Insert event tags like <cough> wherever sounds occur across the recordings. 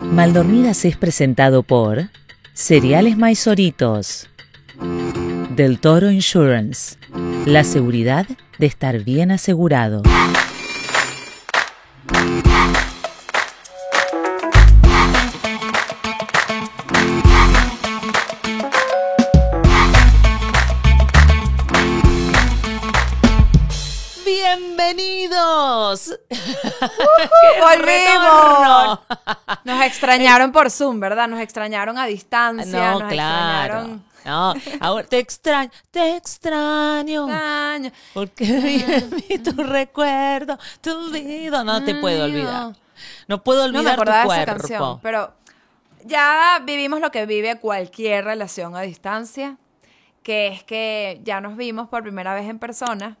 Maldormidas es presentado por Cereales Maizoritos, Del Toro Insurance, la seguridad de estar bien asegurado. ¡Bienvenidos! ¡Qué ¡Volvimos! Nos extrañaron por Zoom, ¿verdad? Nos extrañaron a distancia. No, nos claro. extrañaron. No, ahora te extraño, te extraño. Extraño. Porque vive tu recuerdo, te olvido. No te puedo olvidar. no. Puedo No me olvidar tu de esa cuerpo. canción, pero ya vivimos lo que vive cualquier relación a distancia, que es que ya nos vimos por primera vez en persona.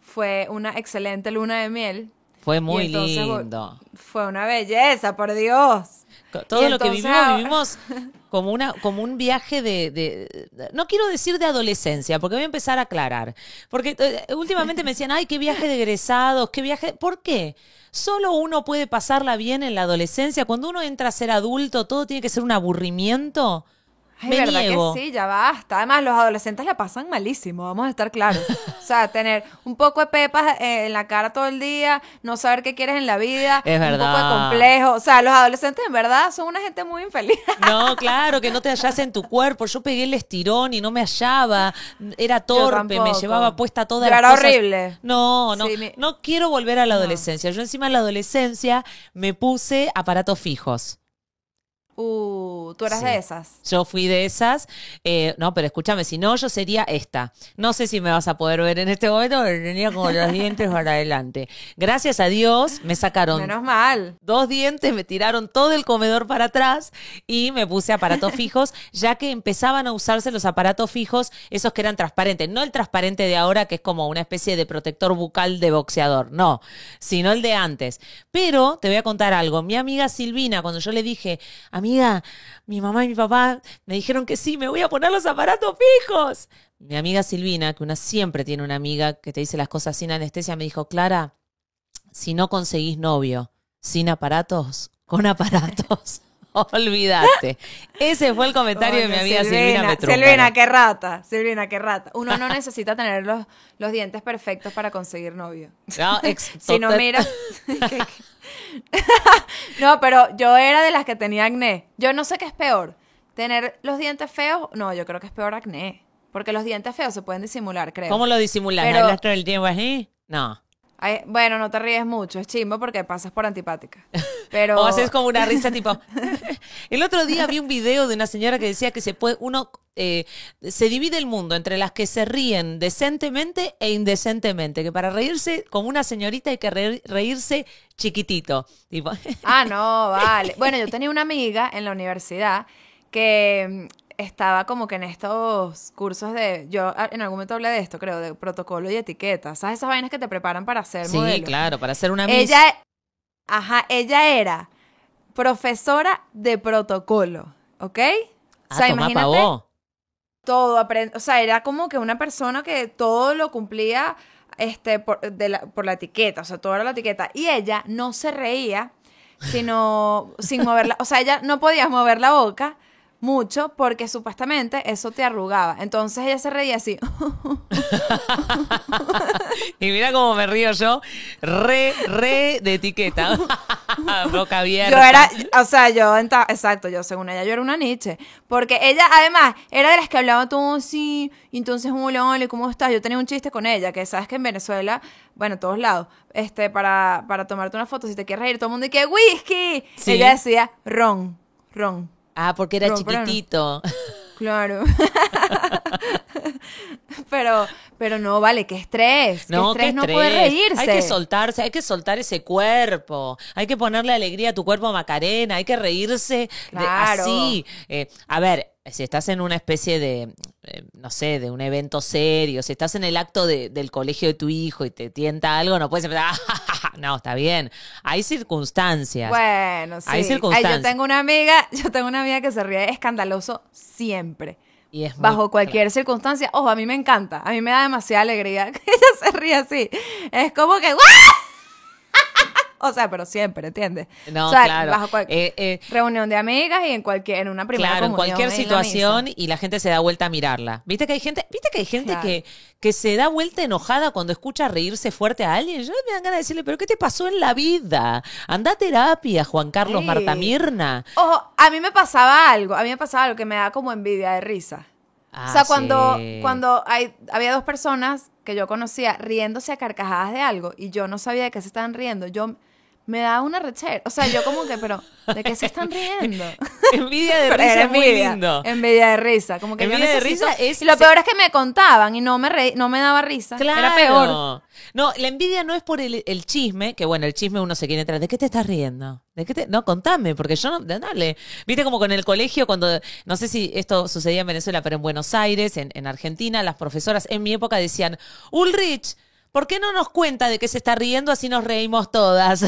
Fue una excelente luna de miel. Fue muy entonces lindo. Fue una belleza, por Dios. Todo lo que vivimos, vivimos <laughs> como, una, como un viaje de, de- de- No quiero decir de adolescencia, porque voy a empezar a aclarar. Porque eh, últimamente me decían, ay, qué viaje de egresados, qué viaje... ¿Por qué? Solo uno puede pasarla bien en la adolescencia. Cuando uno entra a ser adulto, todo tiene que ser un aburrimiento. Ay, me verdad niego. que sí, ya basta. Además, los adolescentes la pasan malísimo, vamos a estar claros. O sea, <laughs> tener un poco de pepas eh, en la cara todo el día, no saber qué quieres en la vida, Es un poco de verdad. complejo. O sea, los adolescentes en verdad son una gente muy infeliz. <laughs> No, claro, que no te hallas en tu cuerpo. Yo pegué el estirón y no me hallaba. Era torpe, me llevaba puesta toda las era cosas. horrible. No, no, Sí, mi- no quiero volver a la adolescencia. Yo encima en la adolescencia me puse aparatos fijos. Uh, tú eras Sí. de esas. Yo fui de esas. eh, no, pero escúchame, si no, yo sería esta. No sé si me vas a poder ver en este momento, pero tenía como los <laughs> dientes para adelante. Gracias a Dios me sacaron Menos mal. dos dientes, me tiraron todo el comedor para atrás y me puse aparatos <laughs> fijos, ya que empezaban a usarse los aparatos fijos, esos que eran transparentes. No el transparente de ahora, que es como una especie de protector bucal de boxeador, no, sino el de antes. Pero te voy a contar algo. Mi amiga Silvina, cuando yo le dije, amiga, mi mamá y mi papá me dijeron que sí, me voy a poner los aparatos fijos. Mi amiga Silvina, que una siempre tiene una amiga que te dice las cosas sin anestesia, me dijo, Clara, si no conseguís novio sin aparatos, con aparatos, <laughs> olvídate. Ese fue el comentario de mi amiga Silvina, Petrucaro. Silvina, qué rata. Silvina, qué rata. Uno no necesita tener los, los dientes perfectos para conseguir novio. No, <laughs> Si no, total- mira. <laughs> <laughs> no, pero yo era de las que tenía acné. Yo no sé qué es peor. Tener los dientes feos. No, yo creo que es peor acné. Porque los dientes feos se pueden disimular, creo. ¿Cómo lo disimulas? Pero- ¿Hablas todo el tiempo así? No. Ay, bueno, no te ríes mucho. Es chimbo porque pasas por antipática. <laughs> Pero. O haces como una risa tipo. <laughs> <laughs> el otro día vi un video de una señora que decía que se puede, uno eh, se divide el mundo entre las que se ríen decentemente e indecentemente. Que para reírse como una señorita hay que reír- reírse chiquitito. Tipo, Ah, no, vale. Bueno, yo tenía una amiga en la universidad que estaba como que en estos cursos de, yo ah, en algún momento hablé de esto, creo, de protocolo y etiqueta. ¿Sabes esas vainas que te preparan para ser sí, modelo? claro, para hacer una miss. Ella, ajá, ella era profesora de protocolo, ¿ok? Ah, tomá pa' vos. todo aprend- o sea, era como que una persona que todo lo cumplía este por, de la, por la etiqueta, o sea, todo era la etiqueta y ella no se reía sino <laughs> sin moverla, o sea, ella no podía mover la boca mucho porque supuestamente eso te arrugaba. Entonces ella se reía así. <laughs> Y mira cómo me río yo, re, re de etiqueta. <laughs> Boca abierta. Yo era, o sea, yo, exacto, yo según ella, yo era una Nietzsche. Porque ella, además, era de las que hablaba todo así, y entonces, hola, hola, ¿cómo estás? Yo tenía un chiste con ella, que sabes que en Venezuela, bueno, en todos lados, este, para, para tomarte una foto, si te quieres reír, todo el mundo dice, whisky. Sí. Ella decía, ron, ron. Ah, porque era chiquitito. Claro. <laughs> pero, pero no, vale, qué estrés. No, qué estrés qué no estrés. reírse. Hay que soltarse, hay que soltar ese cuerpo. Hay que ponerle alegría a tu cuerpo, Macarena. Hay que reírse de- Claro. así. Eh, a ver, si estás en una especie de, eh, no sé, de un evento serio, si estás en el acto de- del colegio de tu hijo y te tienta algo, no puedes empezar. <laughs> no, está bien. Hay circunstancias. Bueno, sí. Hay Ay, circunstancias. yo tengo una amiga, <laughs> yo tengo una amiga que se ríe escandaloso siempre. y es muy- Bajo cualquier circunstancia. Ojo, a mí me encanta. A mí me da demasiada alegría <laughs> que ella se ríe así. Es como que. <laughs> o sea, pero siempre, ¿entiendes? No, o sea, claro. bajo cual- Eh, eh, reunión de amigas y en cualquier, en una primera Claro, en cualquier situación y la gente se da vuelta a mirarla. ¿Viste que hay gente, ¿viste que hay gente Claro. que, que se da vuelta enojada cuando escucha reírse fuerte a alguien? Yo me dan ganas de decirle, ¿pero qué te pasó en la vida? Anda a terapia, Juan Carlos Sí. Marta Mirna. Ojo, a mí me pasaba algo, a mí me pasaba algo que me da como envidia de risa. Ah, o sea, cuando, sí. cuando hay, había dos personas que yo conocía riéndose a carcajadas de algo y yo no sabía de qué se estaban riendo, yo me daba una rechera. O sea, yo como que, pero, ¿de qué se <laughs> están riendo? <laughs> Envidia de <laughs> risa es muy lindo. Envidia de risa. Como que yo Envidia de risa es- Y lo peor es que me contaban y no me, reí- no me daba risa. Claro. Era peor. No, la envidia no es por el, el chisme, que bueno, el chisme uno se quiere entrar. ¿De qué te estás riendo? ¿De qué te... No, contame, porque yo no. Dale. Viste como con el colegio, cuando. No sé si esto sucedía en Venezuela, pero en Buenos Aires, en, en Argentina, las profesoras en mi época decían: Ulrich, ¿por qué no nos cuenta de qué se está riendo? Así nos reímos todas.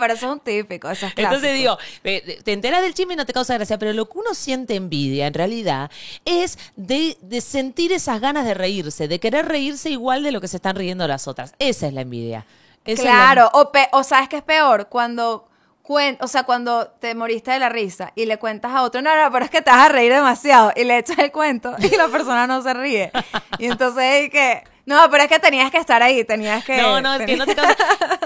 Pero eso es un típico, eso es Entonces digo, te enteras del chisme y no te causa gracia, pero lo que uno siente envidia en realidad es de, de sentir esas ganas de reírse, de querer reírse igual de lo que se están riendo las otras. Esa es la envidia. Esa es la- Claro, o, pe- o sabes que es peor cuando o sea, cuando te moriste de la risa y le cuentas a otro, no, no, pero es que te vas a reír demasiado y le echas el cuento y la persona no se ríe. Y entonces es que, no, pero es que tenías que estar ahí, tenías que... No, no, <laughs> que tenías- no te causa-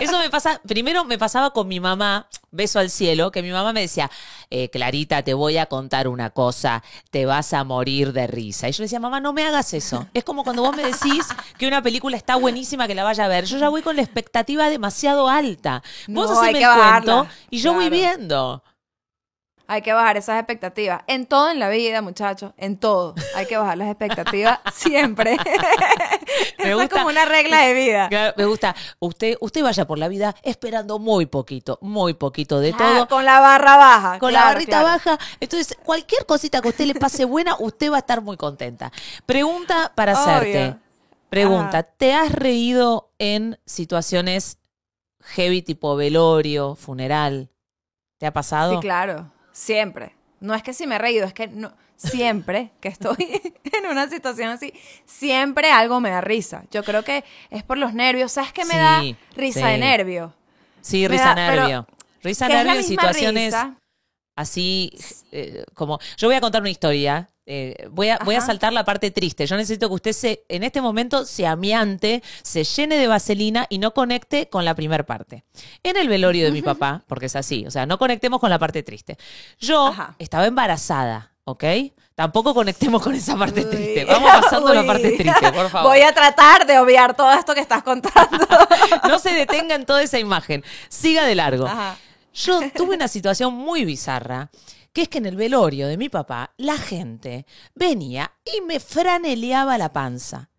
Eso me pasa. Primero me pasaba con mi mamá, beso al cielo, que mi mamá me decía, eh, Clarita, te voy a contar una cosa, te vas a morir de risa. Y yo le decía, mamá, no me hagas eso. Es como cuando vos me decís que una película está buenísima, que la vaya a ver. Yo ya voy con la expectativa demasiado alta. Vos No, haceme que el cuento y yo voy viendo. Hay que bajar esas expectativas. En todo en la vida, muchachos, en todo. Hay que bajar las expectativas <laughs> siempre. Me <laughs> Eso es gusta- como una regla de vida. Me gusta. Usted, usted vaya por la vida esperando muy poquito, muy poquito de Ah, todo. con la barra baja. con la barrita claro. baja. Entonces, cualquier cosita que a usted le pase <laughs> buena, usted va a estar muy contenta. Pregunta para Obvio. hacerte. Pregunta. ¿te has reído en situaciones heavy tipo velorio, funeral? ¿Te ha pasado? Sí, claro. Siempre. No es que si me he reído, es que no, siempre que estoy <laughs> en una situación así, siempre algo me da risa. Yo creo que es por los nervios. ¿Sabes qué me Sí, da risa sí. de nervio? Sí, Me risa da- nervio. Risa nervio en situaciones risa. así eh, como yo voy a contar una historia eh, voy, a, voy a saltar la parte triste yo necesito que usted se en este momento se amiante se llene de vaselina y no conecte con la primera parte en el velorio de mi papá porque es así o sea no conectemos con la parte triste yo Ajá. estaba embarazada ¿ok? Tampoco conectemos con esa parte Uy. triste. Vamos pasando a la parte triste, por <laughs> favor. Voy a tratar de obviar todo esto que estás contando. <laughs> No se detenga en toda esa imagen. Siga de largo. Ajá. Yo tuve una situación muy bizarra, que es que en el velorio de mi papá, la gente venía y me franeleaba la panza.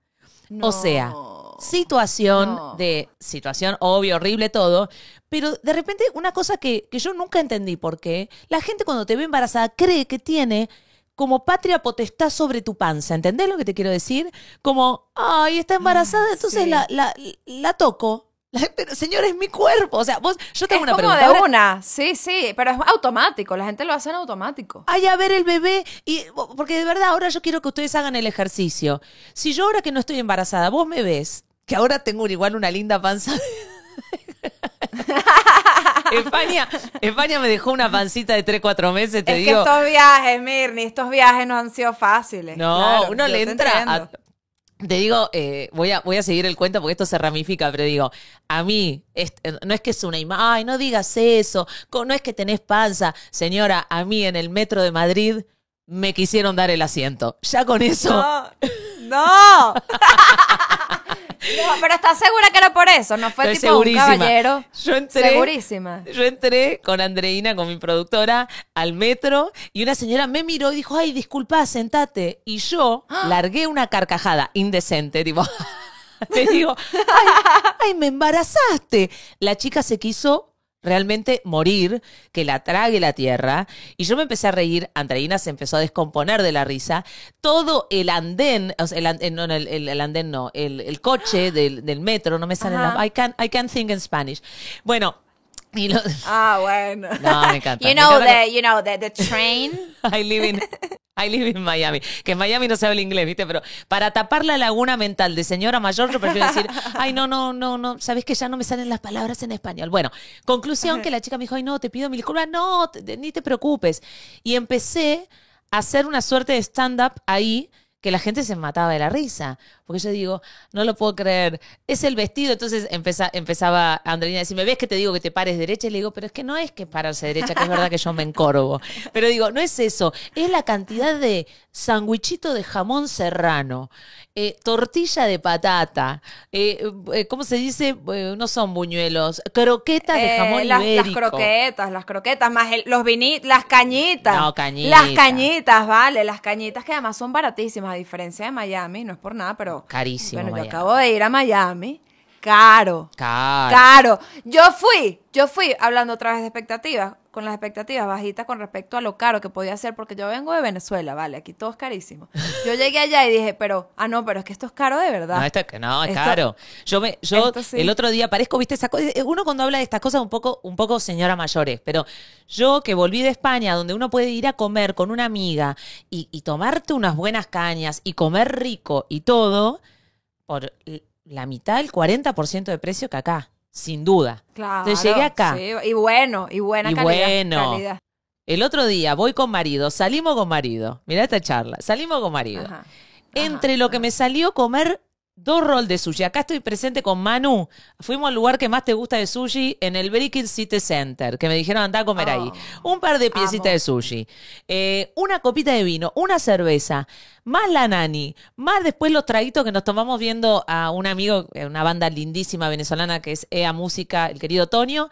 O sea, No. situación No. de, situación obvio, horrible todo, pero de repente una cosa que, que yo nunca entendí por qué, la gente cuando te ve embarazada cree que tiene como patria potestad sobre tu panza, ¿entendés lo que te quiero decir? Como, ay, está embarazada, Ah, entonces sí. la, la, la toco. La- <laughs> pero señor, es mi cuerpo. O sea, vos, yo tengo Es una como pregunta. de una. Sí, sí, pero es automático. La gente lo hace en automático. ay, a ver el bebé. Y, porque de verdad, ahora yo quiero que ustedes hagan el ejercicio. Si yo ahora que no estoy embarazada, vos me ves, que ahora tengo igual una linda panza. España, <laughs> España me dejó una pancita de 3, 4 meses, te es digo. que estos viajes, Mirni, estos viajes no han sido fáciles. No, Claro, uno le entra a-. Te digo, eh, voy, a, voy a seguir el cuento porque esto se ramifica, pero digo, a mí, es- no es que es una imagen, ay, no digas eso, no es que tenés panza. Señora, a mí en el metro de Madrid me quisieron dar el asiento. Ya con eso. No, no. <laughs> No, pero ¿estás segura que era por eso? No fue Estoy tipo un caballero. Yo entré- Segurísima. Yo entré con Andreina, con mi productora, al metro y una señora me miró y dijo, ay, disculpa, sentate. Y yo <gasps> largué una carcajada indecente, tipo, <laughs> te digo, <laughs> ay, ay, me embarazaste. La chica se quiso realmente morir, que la trague la tierra. Y yo me empecé a reír, Andreina se empezó a descomponer de la risa. Todo el andén, o sea, el, andén, no, no, el, el- el andén no, el, coche del, del metro, no me sale la... I can't, I can't think in Spanish. Bueno, <laughs> y lo- Ah, bueno. No, me encanta. You Me know encanta the, you know the, the train. <laughs> I live in, I live in Miami. Que en Miami no se habla inglés, ¿viste? Pero para tapar la laguna mental de señora mayor, yo prefiero decir, <laughs> ay, no, no, no, no, sabes que ya no me salen las palabras en español. Bueno, conclusión que la chica me dijo, ay, no, te pido mil disculpas, no, te- ni te preocupes. Y empecé a hacer una suerte de stand-up ahí que la gente se mataba de la risa. Porque yo digo, no lo puedo creer, es el vestido. Entonces empeza- empezaba Andreina a decirme, ¿ves que te digo que te pares derecha? Y le digo, pero es que no es que pararse derecha, que es verdad que yo me encorvo. Pero digo, no es eso, es la cantidad de sandwichito de jamón serrano, eh, tortilla de patata, eh, eh, ¿cómo se dice? No son buñuelos, croquetas de jamón las, las ibérico. croquetas, las croquetas, más el- los vinitos, las cañitas. No, cañitas. Las cañitas, vale, las cañitas que además son baratísimas, a diferencia de Miami, no es por nada, pero. Carísimo, Bueno, Miami. yo acabo de ir a Miami. Caro. Caro. Caro. Yo fui, yo fui hablando otra vez de expectativas, con las expectativas bajitas con respecto a lo caro que podía ser, porque yo vengo de Venezuela, vale, aquí todo es carísimo. Yo llegué allá y dije, pero, ah, no, pero es que esto es caro de verdad. No, esto es que no, es Esto- caro. Yo me, yo sí. el otro día parezco, viste, esa cosa. Uno cuando habla de estas cosas un poco, un poco señora mayores, pero yo que volví de España, donde uno puede ir a comer con una amiga y, y tomarte unas buenas cañas y comer rico y todo, por la mitad, el 40% de precio que acá, sin duda. Claro. Entonces llegué acá. sí, y bueno, y buena Y calidad. bueno. calidad. El otro día voy con marido, salimos con marido. Mirá esta charla, salimos con marido. Ajá. Entre lo que me salió comer dos rolls de sushi. Acá estoy presente con Manu. Fuimos al lugar que más te gusta de sushi en el Brickell City Center, que me dijeron anda a comer ahí. Un par de piecitas de sushi. Eh, una copita de vino, una cerveza, más la nani, más después los traguitos que nos tomamos viendo a un amigo, eh, una banda lindísima venezolana que es EA Música, el querido Tonio.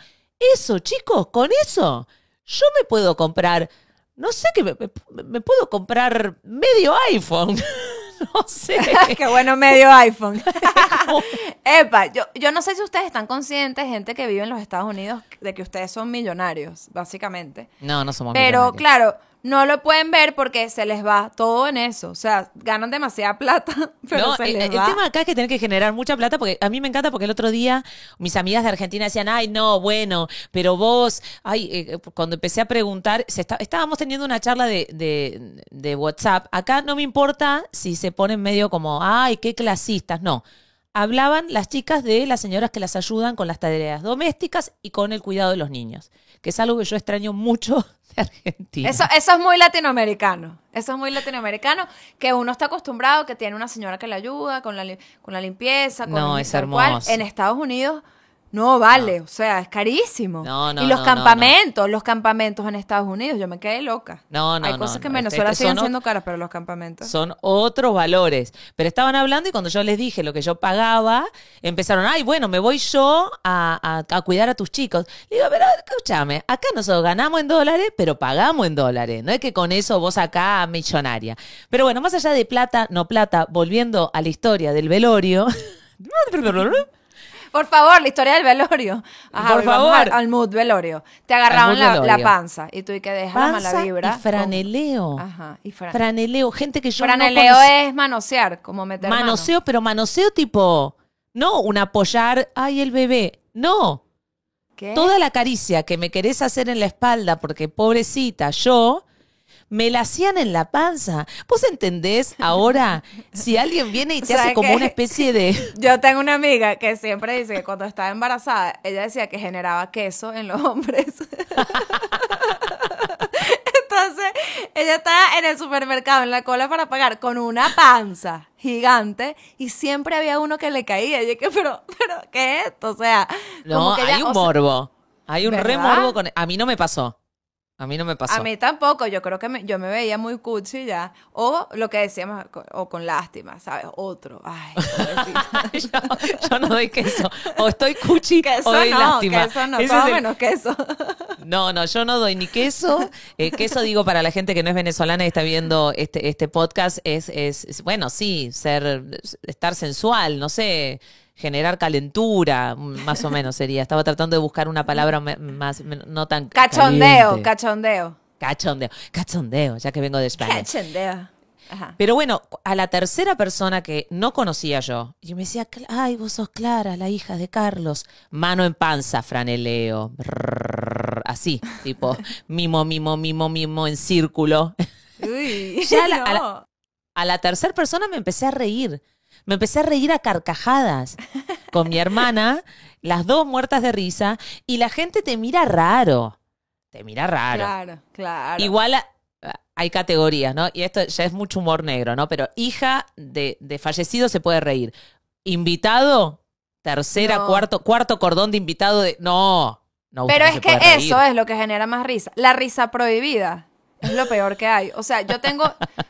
Eso, chicos, con eso yo me puedo comprar, no sé qué, me, me- me puedo comprar medio iPhone. <laughs> <laughs> no sé. <laughs> Qué bueno medio iPhone. <laughs> Epa, yo, yo no sé si ustedes están conscientes, gente que vive en los Estados Unidos, de que ustedes son millonarios, básicamente. No, no somos Pero millonarios. claro, no lo pueden ver porque se les va todo en eso. O sea, ganan demasiada plata, <laughs> pero No, se el, les el va. tema acá es que tener que generar mucha plata porque a mí me encanta porque el otro día mis amigas de Argentina decían, ay, no, bueno, pero vos, ay, eh, cuando empecé a preguntar, se está- estábamos teniendo una charla de, de, de WhatsApp. Acá no me importa si se ponen medio como, ay, qué clasistas, no. Hablaban las chicas de las señoras que las ayudan con las tareas domésticas y con el cuidado de los niños, que es algo que yo extraño mucho Argentina. Eso, eso es muy latinoamericano. Eso es muy latinoamericano, que uno está acostumbrado, que tiene una señora que le ayuda con la, con la limpieza, con No, el- es cual. hermoso. En Estados Unidos no vale, o sea, es carísimo. No, no, y los campamentos, los campamentos en Estados Unidos, yo me quedé loca. No, no, Hay cosas que en no, Venezuela este- siguen siendo caras, pero los campamentos. son otros valores. Pero estaban hablando y cuando yo les dije lo que yo pagaba, empezaron, ay, bueno, me voy yo a, a- a cuidar a tus chicos. Le digo, pero escúchame, acá nosotros ganamos en dólares, pero pagamos en dólares. No es que con eso vos acá millonaria. Pero bueno, más allá de plata, no plata, volviendo a la historia del velorio. <laughs> <laughs> Por favor, la historia del velorio. Ajá, Por favor. al, al mood velorio. Te agarraban la, panza y tú y que dejas la mala vibra. y franeleo. Ajá, y fra- Franeleo, gente que yo franeleo no es manosear, como meter mano. Manoseo, pero manoseo tipo, no un apoyar, ay, el bebé. No, ¿Qué? Toda la caricia que me querés hacer en la espalda, porque pobrecita, yo, me la hacían en la panza. ¿Vos entendés ahora si alguien viene y te <laughs> ¿Sabes hace como una especie de... <laughs> Yo tengo una amiga que siempre dice que cuando estaba embarazada, ella decía que generaba queso en los hombres. <laughs> Entonces, ella estaba en el supermercado, en la cola para pagar, con una panza gigante y siempre había uno que le caía. Y yo que, pero, pero, ¿qué es esto? O sea, No, como que hay ella- un sea, morbo. Hay un re ¿Verdad? morbo con... A mí no me pasó. A mí no me pasó. A mí tampoco, yo creo que me- yo me veía muy cuchi ya. O lo que decíamos, o con lástima, ¿sabes? Otro. Ay, <laughs> yo, yo no doy queso. O estoy cuchi <laughs> queso o doy no, lástima. queso no, Ese todo es el- menos queso. <laughs> No, no, yo no doy ni queso. Eh, queso, digo, para la gente que no es venezolana y está viendo este, este podcast, es, es, es, bueno, sí, ser, estar sensual, no sé, generar calentura, más o menos sería. Estaba tratando de buscar una palabra más, no tan Cachondeo, caliente. cachondeo. Cachondeo, cachondeo, ya que vengo de España. Cachondeo. Ajá. Pero bueno, a la tercera persona que no conocía yo, y me decía, "Cla- ay, vos sos Clara, la hija de Carlos. Mano en panza, franeleo. Brrr, así, tipo, <laughs> mimo, mimo, mimo, mimo en círculo. Uy, <laughs> Ya la- a la- no. A la tercera persona me empecé a reír. Me empecé a reír a carcajadas con mi hermana, las dos muertas de risa, y la gente te mira raro. Te mira raro. Claro, claro. Igual a- hay categorías, ¿no? Y esto ya es mucho humor negro, ¿no? Pero hija de, de fallecido se puede reír. Invitado, tercera, No. cuarto, cuarto cordón de invitado de. No. No, Pero no es que eso es lo que genera más risa. La risa prohibida es lo peor que hay. O sea, yo tengo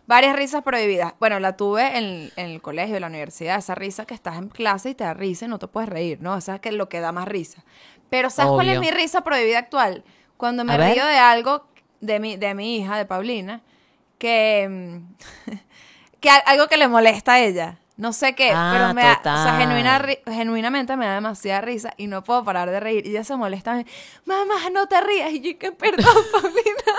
varias risas prohibidas. Bueno, la tuve en, en el colegio, en la universidad. Esa risa que estás en clase y te da risa y no te puedes reír, ¿no? Esa es que lo que da más risa. Pero ¿sabes cuál es mi risa prohibida actual? Cuando me A ver. río de algo de mi, de mi hija, de Paulina, que, mm, <laughs> que algo que le molesta a ella. No sé qué, Ah, pero me da, o sea, genuina ri- genuinamente me da demasiada risa y no puedo parar de reír. Y ella se molesta. Mamá, no te rías. Y yo, que perdón, <laughs> Paulina.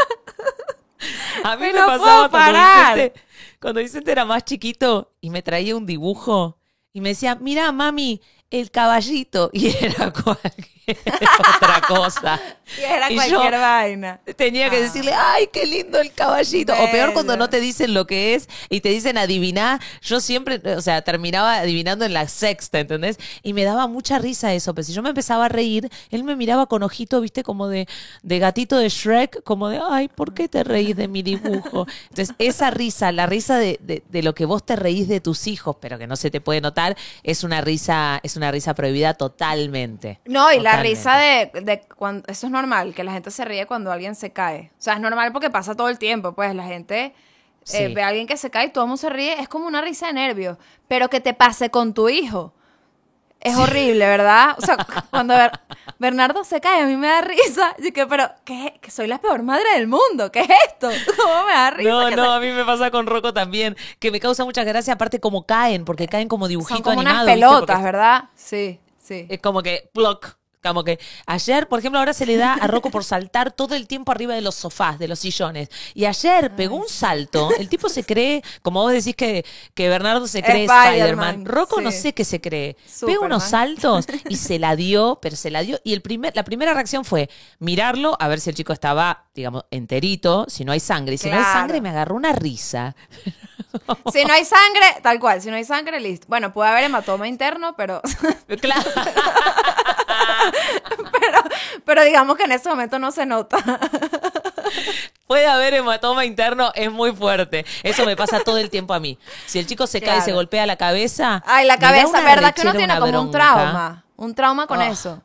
<laughs> A mí me no pasaba puedo cuando. Vicente, cuando Vicente era más chiquito y me traía un dibujo y me decía, mira, mami, el caballito. <laughs> Y era cualquier <laughs> otra cosa. Y era Y cualquier vaina. Tenía que Ah. decirle, ay, qué lindo el caballito. O peor cuando no te dicen lo que es y te dicen adivinar. Yo siempre, o sea, terminaba adivinando en la sexta, ¿entendés? Y me daba mucha risa eso. Pero si yo me empezaba a reír, él me miraba con ojito, viste, como de, de gatito de Shrek, como de, ay, ¿por qué te reís de mi dibujo? Entonces, esa risa, la risa de, de- de lo que vos te reís de tus hijos, pero que no se te puede notar, es una risa, es una risa prohibida totalmente. No, y la Totalmente. risa de, de cuando eso es normal, que la gente se ríe cuando alguien se cae. O sea, es normal porque pasa todo el tiempo, pues la gente eh, Sí. ve a alguien que se cae y todo el mundo se ríe, es como una risa de nervio, pero que te pase con tu hijo. Es horrible, ¿verdad? O sea, <laughs> cuando Ber- Bernardo se cae, a mí me da risa. Yo que, pero, ¿qué? Que soy la peor madre del mundo. ¿Qué es esto? <laughs> ¿Cómo me da risa? No, no, a mí me pasa con Rocco también, que me causa mucha gracia, aparte como caen, porque caen como dibujito Son como unas pelotas, ¿verdad? Sí, sí. Es como que, block. Como que ayer, por ejemplo, ahora se le da a Rocco por saltar todo el tiempo arriba de los sofás, de los sillones. Y ayer pegó un salto. El tipo se cree, como vos decís que, que Bernardo se cree Spider-Man. Rocco no sé qué se cree. Pega Superman. unos saltos <laughs> y se la dio, pero se la dio. Y el primer, la primera reacción fue mirarlo, a ver si el chico estaba, digamos, enterito, si no hay sangre. Y si no hay sangre, me agarró una risa. <laughs> Si no hay sangre, tal cual, si no hay sangre, listo. Bueno, puede haber hematoma interno, pero, Claro. <laughs> <laughs> pero, pero digamos que en ese momento no se nota. Puede haber hematoma interno, es muy fuerte. Eso me pasa todo el tiempo a mí. Si el chico se cae y se golpea la cabeza. Ay, la cabeza, ¿verdad? Que uno tiene como un trauma. Un trauma con Ah. eso.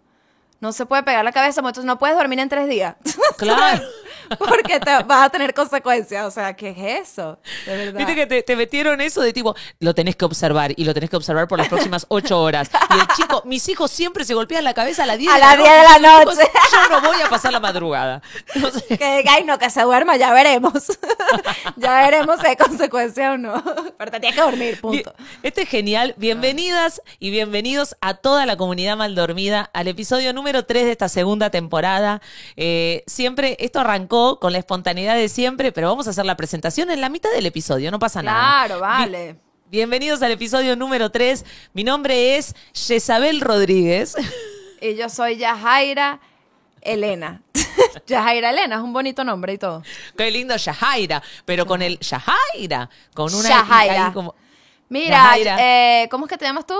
No se puede pegar la cabeza, entonces no puedes dormir en tres días. <laughs> Claro. Porque te vas a tener consecuencias. O sea, ¿qué es eso? De verdad. Viste que te, te metieron eso de tipo, lo tenés que observar y lo tenés que observar por las <laughs> próximas ocho horas. Y el chico, mis hijos siempre se golpean la cabeza a las 10 A de las la 10 de la noche. noche. Chicos, <laughs> Yo no voy a pasar la madrugada. Que diga, ay, no, que se duerma, ya veremos. ya veremos si hay consecuencias o no. Pero te tienes que dormir, punto. Este es genial. Bienvenidas y bienvenidos a toda la comunidad mal dormida al episodio número 3 de esta segunda temporada. Eh, siempre, esto arrancó con la espontaneidad de siempre, pero vamos a hacer la presentación en la mitad del episodio, no pasa nada. Claro, vale. Bienvenidos al episodio número 3. Mi nombre es Yesabel Rodríguez. <laughs> Y yo soy Yajaira Elena. <laughs> Yajaira Elena es un bonito nombre y todo. Qué lindo Yajaira, pero con el Yajaira, con una Yajaira. como- Mira, Yajaira. eh, ¿cómo es que te llamas tú?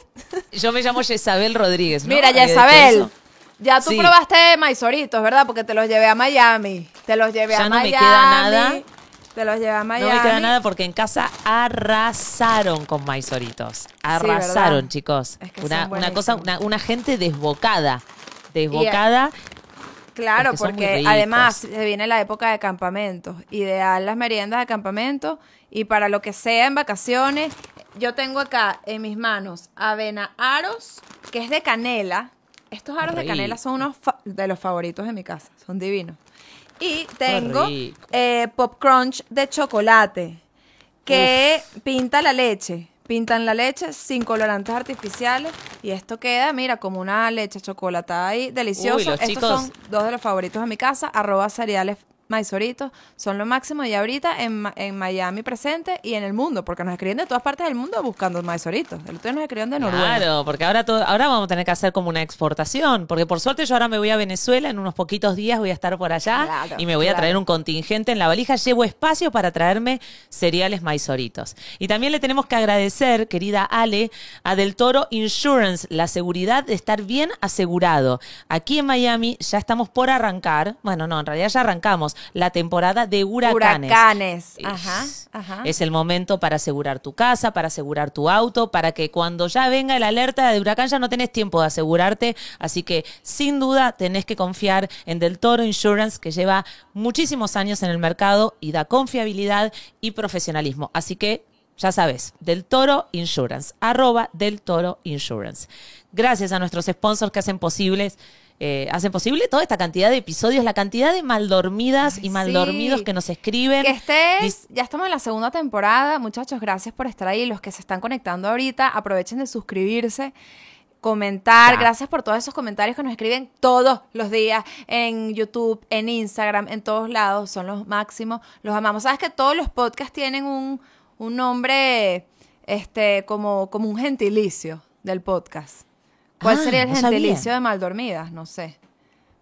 <laughs> Yo me llamo Yesabel Rodríguez. ¿no? Mira, Había dicho Yesabel. eso. Ya tú Sí. probaste maizoritos, ¿verdad? Porque te los llevé a Miami. Te los llevé Ya a no me Miami. queda nada. Te los llevé a Miami. No me queda nada porque en casa arrasaron con maizoritos. Arrasaron, ¿verdad? chicos. Es que una, son una cosa, una gente desbocada. Desbocada. Claro, porque además se viene la época de campamentos. Ideal las meriendas de campamento. Y para lo que sea en vacaciones, yo tengo acá en mis manos avena aros, que es de canela. Estos aros de canela son unos de los favoritos de mi casa. Son divinos. Y tengo eh, pop crunch de chocolate, que pinta la leche. Pintan la leche sin colorantes artificiales y esto queda, mira, como una leche chocolatada ahí, delicioso. Uy, los Estos chicos- son dos de los favoritos de mi casa, arroba cereales maizoritos son lo máximo y ahorita en, en Miami presente y en el mundo, porque nos escriben de todas partes del mundo buscando maizoritos. El otro día nos escribieron de Noruega. Claro, porque ahora todo, ahora vamos a tener que hacer como una exportación, porque por suerte yo ahora me voy a Venezuela, en unos poquitos días voy a estar por allá Claro, y me voy a traer un contingente en la valija, llevo espacio para traerme cereales maizoritos. Y también le tenemos que agradecer, querida Ale, a Del Toro Insurance, la seguridad de estar bien asegurado. Aquí en Miami ya estamos por arrancar, bueno, no, en realidad ya arrancamos la temporada de huracanes. Huracanes. Es- Ajá, ajá. Es el momento para asegurar tu casa, para asegurar tu auto, para que cuando ya venga la alerta de huracán ya no tenés tiempo de asegurarte. Así que sin duda tenés que confiar en Del Toro Insurance, que lleva muchísimos años en el mercado y da confiabilidad y profesionalismo. Así que ya sabes, Del Toro Insurance, arroba Del Toro Insurance. Gracias a nuestros sponsors que hacen posibles. Eh, hacen posible toda esta cantidad de episodios, la cantidad de maldormidas Ay, y maldormidos sí. que nos escriben. Que estés, ya estamos en la segunda temporada. Muchachos, gracias por estar ahí. Los que se están conectando ahorita, aprovechen de suscribirse, comentar. Ya. Gracias por todos esos comentarios que nos escriben todos los días en YouTube, en Instagram, en todos lados. Son los máximos. Los amamos. Sabes que todos los podcasts tienen un, un nombre este, como, como un gentilicio del podcast. ¿Cuál Ah, sería el no sabía. gentilicio de Maldormidas? No sé.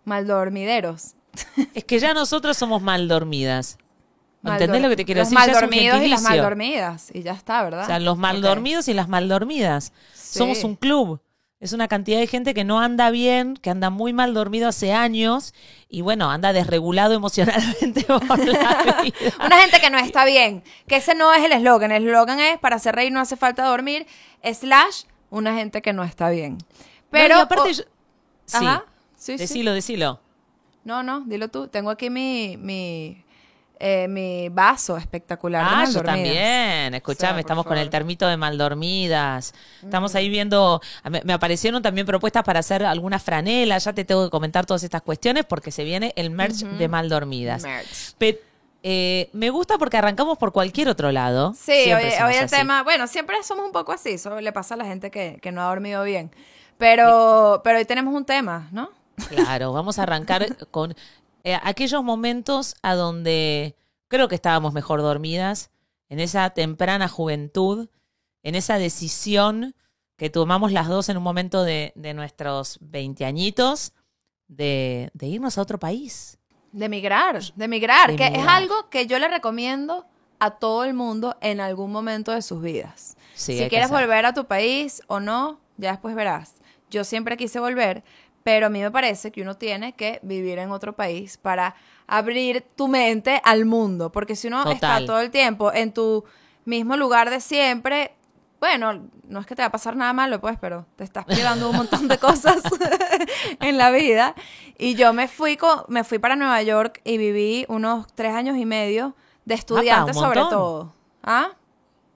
Maldormideros. <laughs> Es que ya nosotros somos mal dormidas. ¿Entendés lo que te quiero los decir? Un maldormidos y las maldormidas. Y ya está, ¿verdad? O sea, los mal Ok. dormidos y las mal dormidas. Sí. Somos un club. Es una cantidad de gente que no anda bien, que anda muy mal dormido hace años y bueno, anda desregulado <laughs> emocionalmente por la vida. <laughs> Una gente que no está bien. Que ese no es el eslogan. El eslogan es para hacer reír no hace falta dormir. Slash, una gente que no está bien. Pero. No, aparte, o- yo- sí, Ajá. Sí, sí. decilo, decilo. No, no, dilo tú. Tengo aquí mi. mi eh, mi vaso espectacular. de Ah, yo también. O sea, Escuchame, estamos con el termito de Maldormidas. Estamos ahí viendo. Me, me aparecieron también propuestas para hacer alguna franela. Ya te tengo que comentar todas estas cuestiones porque se viene el merch de Maldormidas. Merch. Pe- eh, me gusta porque arrancamos por cualquier otro lado. Sí, hoy, Siempre somos hoy el así. tema, bueno, siempre somos un poco así, eso le pasa a la gente que, que no ha dormido bien. Pero, pero hoy tenemos un tema, ¿no? Claro, vamos a arrancar <laughs> con eh, aquellos momentos a donde creo que estábamos mejor dormidas, en esa temprana juventud, en esa decisión que tomamos las dos en un momento de, de nuestros veinteañitos de, de irnos a otro país. De migrar, de migrar, De que es algo que yo le recomiendo a todo el mundo en algún momento de sus vidas. Sí, si quieres volver a tu país o no, ya después verás. Yo siempre quise volver, pero a mí me parece que uno tiene que vivir en otro país para abrir tu mente al mundo, porque si uno Total. está todo el tiempo en tu mismo lugar de siempre, bueno, no es que te va a pasar nada malo, pues, pero te estás privando un montón de cosas <laughs> en la vida. Y yo me fui, co- me fui para Nueva York y viví unos tres años y medio de estudiante un sobre todo. ¿Ah?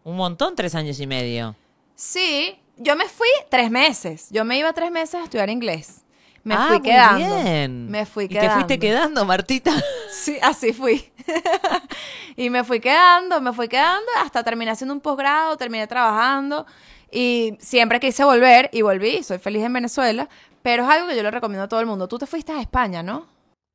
Un montón, tres años y medio. Sí, yo me fui tres meses. Yo me iba tres meses a estudiar inglés. Me Ah, fui muy quedando. bien. Me fui y quedando. te fuiste quedando, Martita. <laughs> Sí, así fui. <laughs> y me fui quedando, me fui quedando hasta terminé haciendo un posgrado, terminé trabajando y siempre quise volver y volví. Soy feliz en Venezuela, pero es algo que yo le recomiendo a todo el mundo. Tú te fuiste a España, ¿no?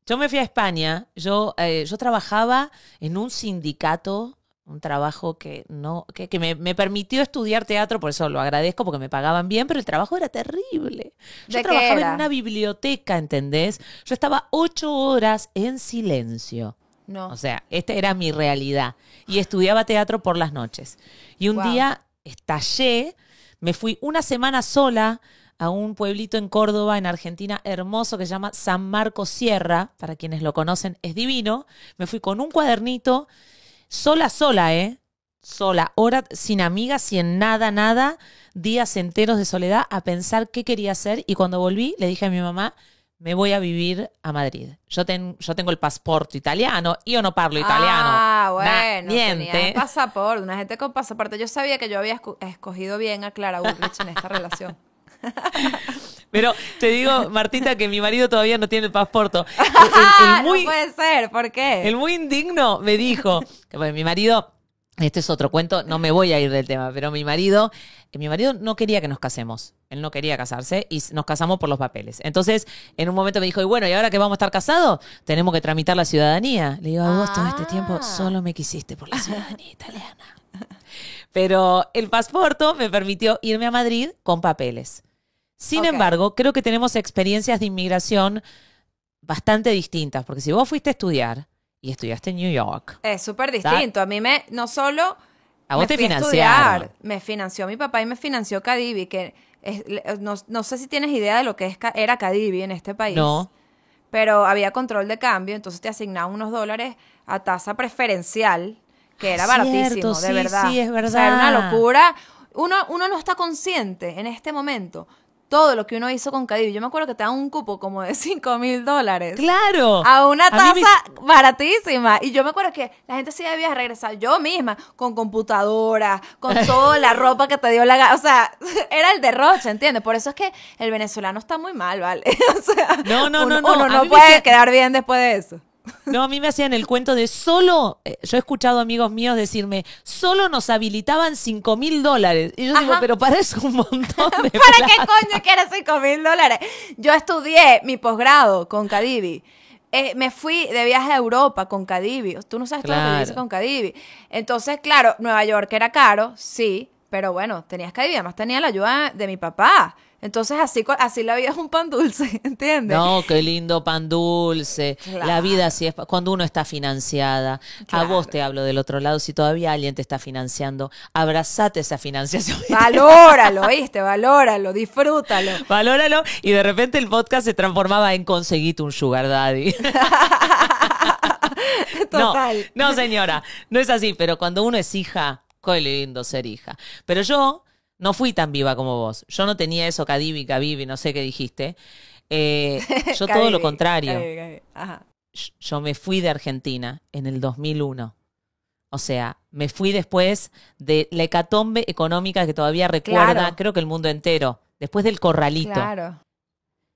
Yo me fui a España. Yo, eh, yo trabajaba en un sindicato, un trabajo que no, que, que me, me permitió estudiar teatro, por eso lo agradezco porque me pagaban bien, pero el trabajo era terrible. Yo ¿De qué trabajaba en una biblioteca, ¿entendés? Yo estaba ocho horas en silencio. No. O sea, esta era mi realidad. Y estudiaba teatro por las noches. Y un Wow. día estallé, me fui una semana sola a un pueblito en Córdoba, en Argentina, hermoso, que se llama San Marcos Sierra. Para quienes lo conocen, es divino. Me fui con un cuadernito, sola, sola, ¿eh? Sola, hora sin amigas, sin nada, nada, días enteros de soledad a pensar qué quería hacer. Y cuando volví, le dije a mi mamá, me voy a vivir a Madrid. Yo, ten- yo tengo el pasaporte italiano, yo no parlo italiano. Ah, bueno. niente. tenías pasaporte, una gente con pasaporte. Yo sabía que yo había esco- escogido bien a Clara Ulrich en esta relación. <laughs> Pero te digo, <laughs> Martita, que mi marido todavía no tiene el pasaporte. <laughs> El, el- el muy, no puede ser, ¿por qué? el muy indigno me dijo, que bueno, mi marido Este es otro cuento, no me voy a ir del tema, pero mi marido, eh, mi marido no quería que nos casemos. Él no quería casarse y nos casamos por los papeles. Entonces, en un momento me dijo, y bueno, ¿y ahora que vamos a estar casados? Tenemos que tramitar la ciudadanía. Le digo, a vos todo este tiempo Ah. solo me quisiste por la ciudadanía italiana. <laughs> Pero el pasaporte me permitió irme a Madrid con papeles. Sin embargo, creo que tenemos experiencias de inmigración bastante distintas, porque si vos fuiste a estudiar y estudiaste en New York, Es súper distinto. A mí me, no solo A vos me te fui financiaron. estudiar, me financió mi papá y me financió Cadivi, que es- le- no, no sé si tienes idea de lo que es, era Cadivi en este país. no, Pero había control de cambio, entonces te asignaban unos dólares a tasa preferencial, que era Cierto, baratísimo, de sí, verdad. sí, es O sea, era una verdad. locura. Uno, uno no está consciente en este momento todo lo que uno hizo con Cadivi. Yo me acuerdo que te dan un cupo como de <laughs> 5 mil dólares. claro. A una me- tasa baratísima. Y yo me acuerdo que la gente sí debía regresar yo misma, con computadora, con <laughs> toda la ropa que te dio la gana. O sea, <laughs> era el derroche, ¿entiendes? Por eso es que el venezolano está muy mal, ¿vale? O sea, No, no, uno, no, no. uno no puede quedar bien después de eso. No, a mí me hacían el cuento de solo, eh, yo he escuchado amigos míos decirme, solo nos habilitaban 5 mil dólares. Y yo digo, Ajá. pero para eso un montón de <laughs> ¿Para qué plata". coño quieres 5 mil dólares? Yo estudié mi posgrado con Cadivi. Eh, me fui de viaje a Europa con Cadivi. Tú no sabes todo lo que hice Claro. con Cadivi. Entonces, claro, Nueva York era caro, sí, pero bueno, tenías Cadivi. Además, tenía la ayuda de mi papá. Entonces, así, así la vida es un pan dulce, <laughs> ¿entiendes? No, qué lindo pan dulce. Claro. La vida así es cuando uno está financiada. A vos te hablo del otro lado. Si todavía alguien te está financiando, abrazate esa financiación. <laughs> Valóralo, ¿viste? Valóralo, disfrútalo. Valóralo. Y de repente el podcast se transformaba en conseguite un sugar daddy. <laughs> Total. No, no, señora, no es así, pero cuando uno es hija, qué lindo ser hija. Pero yo no fui tan viva como vos. Yo no tenía eso, Cadivi, Cavivi, no sé qué dijiste. Eh, <laughs> yo todo lo contrario. Cadivi, Cadivi. Ajá. Yo me fui de Argentina en el 2001. O sea, me fui después de la hecatombe económica que todavía recuerda, Claro. creo que el mundo entero. Después del corralito. Claro.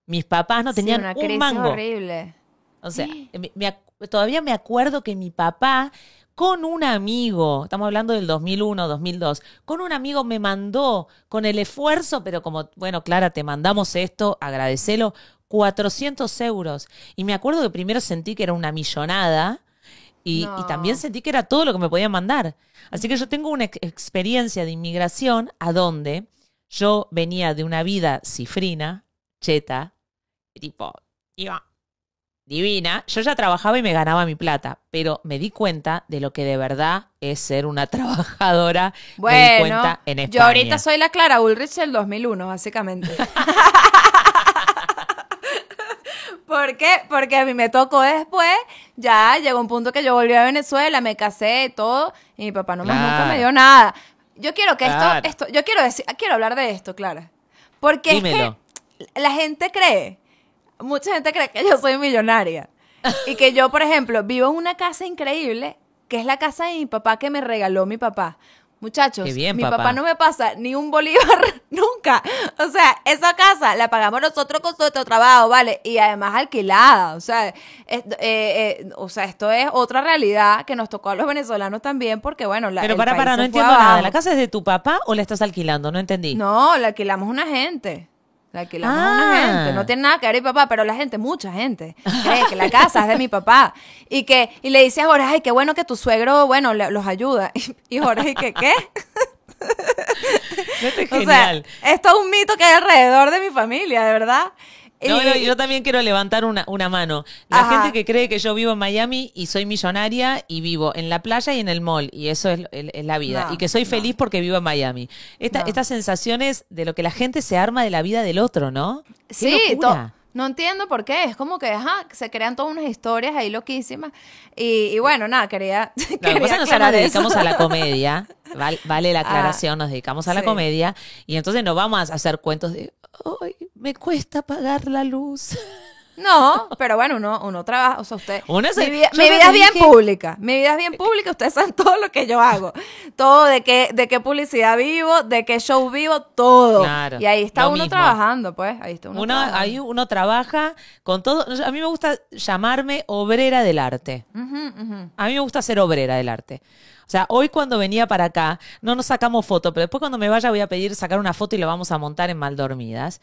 Mis papás no Sí, tenían una un crisis mango. horrible. O sea, <gasps> me- me ac- todavía me acuerdo que mi papá con un amigo, estamos hablando del 2001, 2002, con un amigo me mandó con el esfuerzo, pero como, bueno, Clara, te mandamos esto, agradecelo, 400 euros. Y me acuerdo que primero sentí que era una millonada y, No. y también sentí que era todo lo que me podían mandar. Así que yo tengo una ex- experiencia de inmigración a donde yo venía de una vida cifrina, cheta, tipo, iba divina. Yo ya trabajaba y me ganaba mi plata, pero me di cuenta de lo que de verdad es ser una <laughs> trabajadora. me di Bueno, cuenta en España. yo ahorita soy la Clara Ulrich del 2001, básicamente. <laughs> ¿Por qué? Porque a mí me tocó después, ya llegó un punto que yo volví a Venezuela, me casé y todo, y mi papá no más nunca me dio nada. Yo quiero que Claro. esto, esto, yo quiero decir, quiero hablar de esto, Clara. Porque Dímelo. es que la gente cree, mucha gente cree que yo soy millonaria. Y que yo, por ejemplo, vivo en una casa increíble, que es la casa de mi papá que me regaló mi papá. Muchachos, bien, mi papá. papá no me pasa ni un bolívar <laughs> nunca. O sea, esa casa la pagamos nosotros con nuestro trabajo, ¿vale? Y además alquilada. O sea, es- eh, eh, o sea, esto es otra realidad que nos tocó a los venezolanos también, porque bueno, la, Pero el para, país para, no entiendo nada. ¿La casa es de tu papá o la estás alquilando? No entendí. No, la alquilamos a una gente. La alquilamos a una Ah. gente. No tiene nada que ver mi papá, pero la gente, mucha gente, cree que la casa es de mi papá. Y que, y le dice a Jorge, ay, qué bueno que tu suegro, bueno, le- los ayuda. <laughs> Y, Jorge, ¿qué qué? Esto es <laughs> O sea, genial. esto es un mito que hay alrededor de mi familia, de verdad. No, no, yo también quiero levantar una, una mano. La Ajá. gente que cree que yo vivo en Miami y soy millonaria y vivo en la playa y en el mall, y eso es, es- es la vida. No, y que soy no. feliz porque vivo en Miami. Esta- No. Estas sensaciones de lo que la gente se arma de la vida del otro, ¿no? Qué Sí, locura. no entiendo por qué. Es como que, ajá, se crean todas unas historias ahí loquísimas. Y, y bueno, nada, quería. <laughs> Que quería pasa nos eso. dedicamos a la comedia, <laughs> val- vale la Ah, aclaración, nos dedicamos a la sí. comedia, y entonces no vamos a hacer cuentos de, ay, me cuesta pagar la luz. <laughs> No, pero bueno, uno, uno trabaja, o sea, usted... Uno se- mi vida, mi es bien pública, mi vida es bien pública, ustedes saben todo lo que yo hago, todo, de qué, de qué publicidad vivo, de qué show vivo, todo. Claro, y ahí está uno mismo. trabajando, pues, ahí está uno, Uno, trabajando. ahí uno trabaja con todo. A mí me gusta llamarme obrera del arte. A mí me gusta ser obrera del arte. O sea, hoy cuando venía para acá, no nos sacamos foto, pero después cuando me vaya voy a pedir sacar una foto y la vamos a montar en Maldormidas.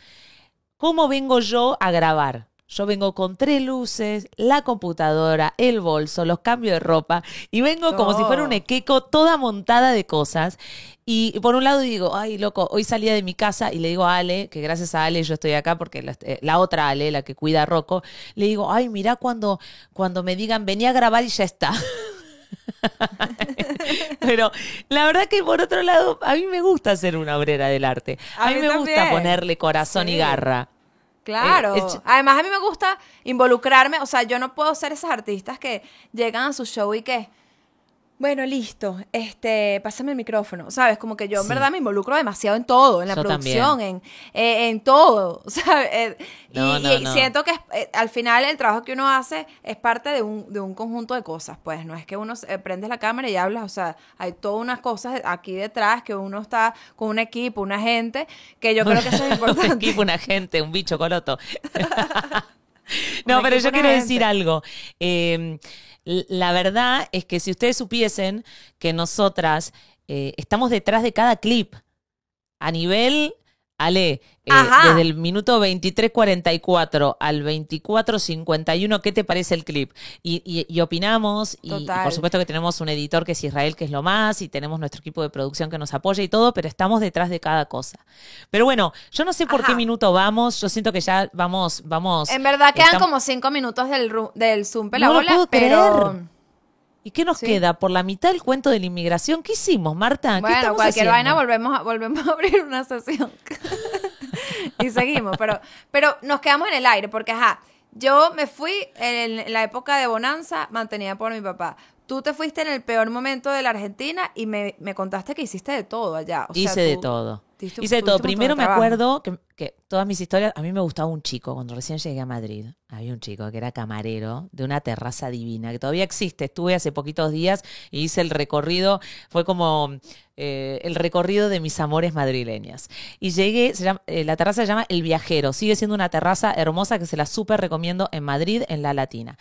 ¿Cómo vengo yo a grabar? Yo vengo con tres luces, la computadora, el bolso, los cambios de ropa y vengo como si fuera un Todo. equeco toda montada de cosas. Y por un lado digo, ay, loco, hoy salía de mi casa y le digo a Ale, que gracias a Ale yo estoy acá porque la, eh, la otra Ale, la que cuida a Rocco, le digo, ay, mirá cuando, cuando me digan, vení a grabar y ya está. <laughs> Pero la verdad que por otro lado, a mí me gusta ser una obrera del arte. A, A mí, mí me gusta ponerle corazón y garra. Claro. Eh, Además, a mí me gusta involucrarme. O sea, yo no puedo ser esas artistas que llegan a su show y que. Bueno, listo. Este, pásame el micrófono. ¿Sabes? Como que yo en Sí. verdad me involucro demasiado en todo, en la Yo producción, en, eh, en todo. <laughs> ¿Sabes? Eh, y, No, y no. siento que es- eh, al final el trabajo que uno hace es parte de un, de un conjunto de cosas. Pues no es que uno eh, prendes la cámara y hablas. O sea, hay todas unas cosas aquí detrás que uno está con un equipo, una gente, que yo creo que eso es <laughs> un importante. equipo, una gente, un bicho coloto. <laughs> Un no, pero yo quiero gente. decir algo. Eh, l- la verdad es que si ustedes supiesen que nosotras eh, estamos detrás de cada clip a nivel, Ale, eh, desde el minuto 23.44 al 24.51, ¿qué te parece el clip? Y, y- y opinamos, y, por supuesto que tenemos un editor que es Israel, que es lo más, y tenemos nuestro equipo de producción que nos apoya y todo, pero estamos detrás de cada cosa. Pero bueno, yo no sé por Ajá. qué minuto vamos, yo siento que ya vamos, vamos. En verdad quedan estamos- como cinco minutos del, del Zoom No Pelabola, lo puedo pero creer. ¿Y qué nos Sí. queda? Por la mitad del cuento de la inmigración, ¿qué hicimos, Marta? ¿Qué bueno, cualquier haciendo? vaina volvemos a, volvemos a <laughs> abrir una sesión. <laughs> y seguimos, pero, pero nos quedamos en el aire, porque ajá, yo me fui en la época de bonanza mantenida por mi papá. Tú te fuiste en el peor momento de la Argentina y me, me contaste que hiciste de todo allá. O sea, Hice de todo. Hice todo. Primero me acuerdo que, que todas mis historias, a mí me gustaba un chico, cuando recién llegué a Madrid, había un chico que era camarero de una terraza divina, que todavía existe. Estuve hace poquitos días y hice el recorrido, fue como eh, el recorrido de mis amores madrileñas. Y llegué, se llama- eh, la terraza se llama El Viajero, sigue siendo una terraza hermosa que se la súper recomiendo en Madrid, en La Latina.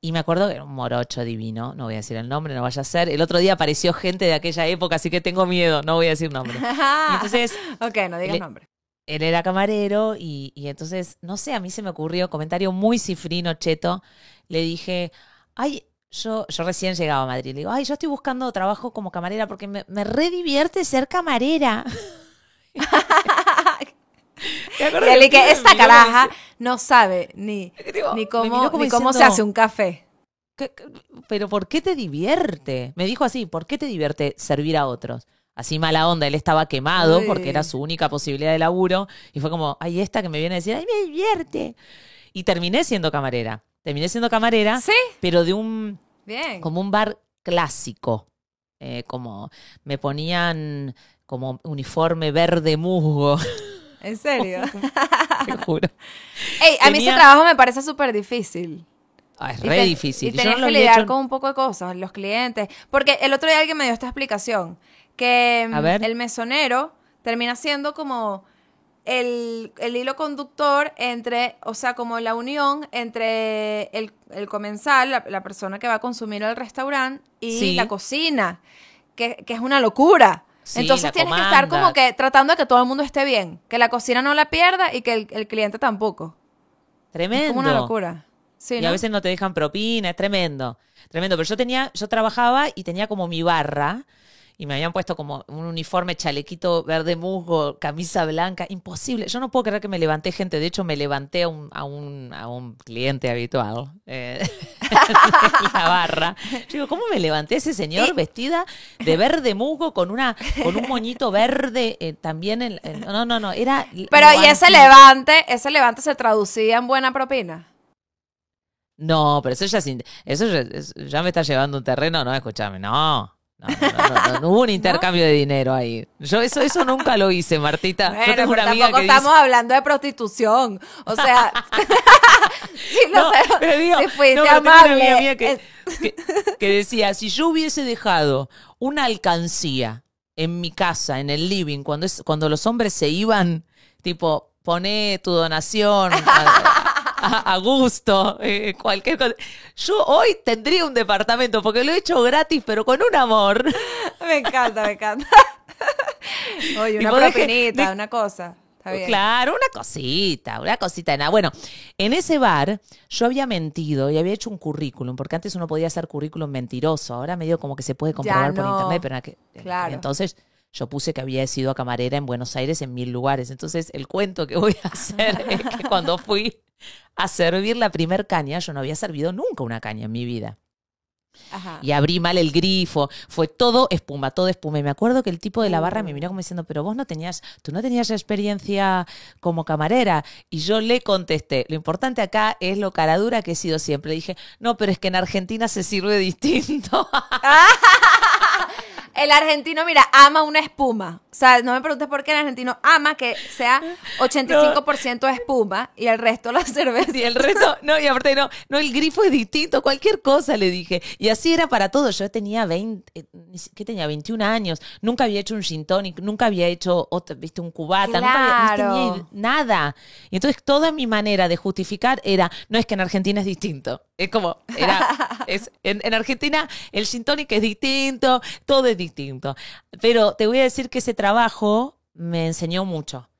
Y me acuerdo que era un morocho divino, no voy a decir el nombre, no vaya a ser. El otro día apareció gente de aquella época, así que tengo miedo, no voy a decir nombre. <laughs> Y entonces ok, no digas nombre. él era camarero y, y entonces, no sé, a mí se me ocurrió, comentario muy cifrino, cheto, le dije, ay, yo, yo recién llegaba a Madrid, le digo, ay, yo estoy buscando trabajo como camarera porque me, me redivierte ser camarera. <laughs> ¿Te Y él que esta caraja no sabe ni, digo, ni cómo, ni cómo se hace un café. "¿Qué- qué- Pero ¿por qué te divierte? Me dijo así, ¿por qué te divierte servir a otros? Así mala onda, él estaba quemado Uy. porque era su única posibilidad de laburo y fue como, ay, esta que me viene a decir, ay, me divierte. Y terminé siendo camarera. Terminé siendo camarera, Sí, pero de un, bien. como un bar clásico. Eh, como me ponían como uniforme verde musgo, <laughs> En serio. <laughs> te juro. Ey, a mí ese trabajo me parece súper difícil. Ah, es Y re te- difícil. Y Yo no lo que había lidiar hecho- con un poco de cosas, los clientes. Porque el otro día alguien me dio esta explicación, que mm, ver. el mesonero termina siendo como el, el hilo conductor entre, o sea, como la unión entre el, el comensal, la, la persona que va a consumir el restaurante, y Sí. la cocina, que, que es una locura. Sí, Entonces tienes que estar como que tratando de que todo el mundo esté bien, que la cocina no la pierda y que el, el cliente tampoco. Tremendo. Es como una locura. Sí, y ¿no? a veces no te dejan propina, es tremendo. Tremendo. Pero yo tenía, yo trabajaba y tenía como mi barra. Y me habían puesto como un uniforme, chalequito verde musgo, camisa blanca. Imposible. Yo no puedo creer que me levanté gente. De hecho, me levanté a un, a un, a un cliente habitual eh, <laughs> <laughs> la barra. Yo digo, ¿cómo me levanté ese señor vestida de verde musgo con una con un moñito verde eh, también? en- en- no, no, no. Era. Pero y ese levante, ese levante se traducía en buena propina. No, pero eso ya, sin- eso ya, ya me está llevando un terreno, no, escúchame, no. No, no, no, no, no hubo un <laughs> intercambio de dinero ahí. Yo eso, eso nunca lo hice, Martita. Bueno, Yo tengo pero una amiga tampoco que estamos dice, hablando de prostitución. O sea, <laughs> <laughs> lo No, sé. pero digo, si fuiste amable. que, que- que decía, si yo hubiese dejado una alcancía en mi casa, en el living, cuando, es, cuando los hombres se iban, tipo, pone tu donación a, gusto, eh, cualquier cosa. Yo hoy tendría un departamento, porque lo he hecho gratis, pero con un amor. Me encanta, me encanta. <laughs> Oye, una propinita, una cosa. Está bien. Claro, una cosita, una cosita de nada. Bueno, en ese bar yo había mentido y había hecho un currículum, porque antes uno podía hacer currículum mentiroso, ahora medio como que se puede comprobar por internet, pero en aquel- Claro. entonces yo puse que había sido camarera en Buenos Aires en mil lugares. Entonces el cuento que voy a <laughs> hacer es que cuando fui a servir la primer caña, yo no había servido nunca una caña en mi vida Ajá. y abrí mal el grifo, fue todo espuma, todo espuma. Y me acuerdo que el tipo de la barra me miró como diciendo, pero vos no tenías, tú no tenías experiencia como camarera. Y yo le contesté, lo importante acá es lo caradura que he sido siempre. dije, no, pero es que en Argentina se sirve distinto. <laughs> El argentino, mira, ama una espuma. O sea, no me preguntes por qué el argentino ama que sea <laughs> 85% espuma y el resto la cerveza. y el resto, <laughs> no, y aparte no, no, el grifo es distinto, cualquier cosa le dije. Y así era para todo. Yo tenía 20, eh, ¿qué tenía? 21 años. Nunca había hecho un gin tonic, nunca había hecho, otro, viste, un cubata, nunca había, no tenía nada. Y entonces toda mi manera de justificar era, no es que en Argentina es distinto. Es como, era, <laughs> es, en, en Argentina el gin tonic es distinto, todo es distinto. Pero te voy a decir que ese trabajo me enseñó mucho.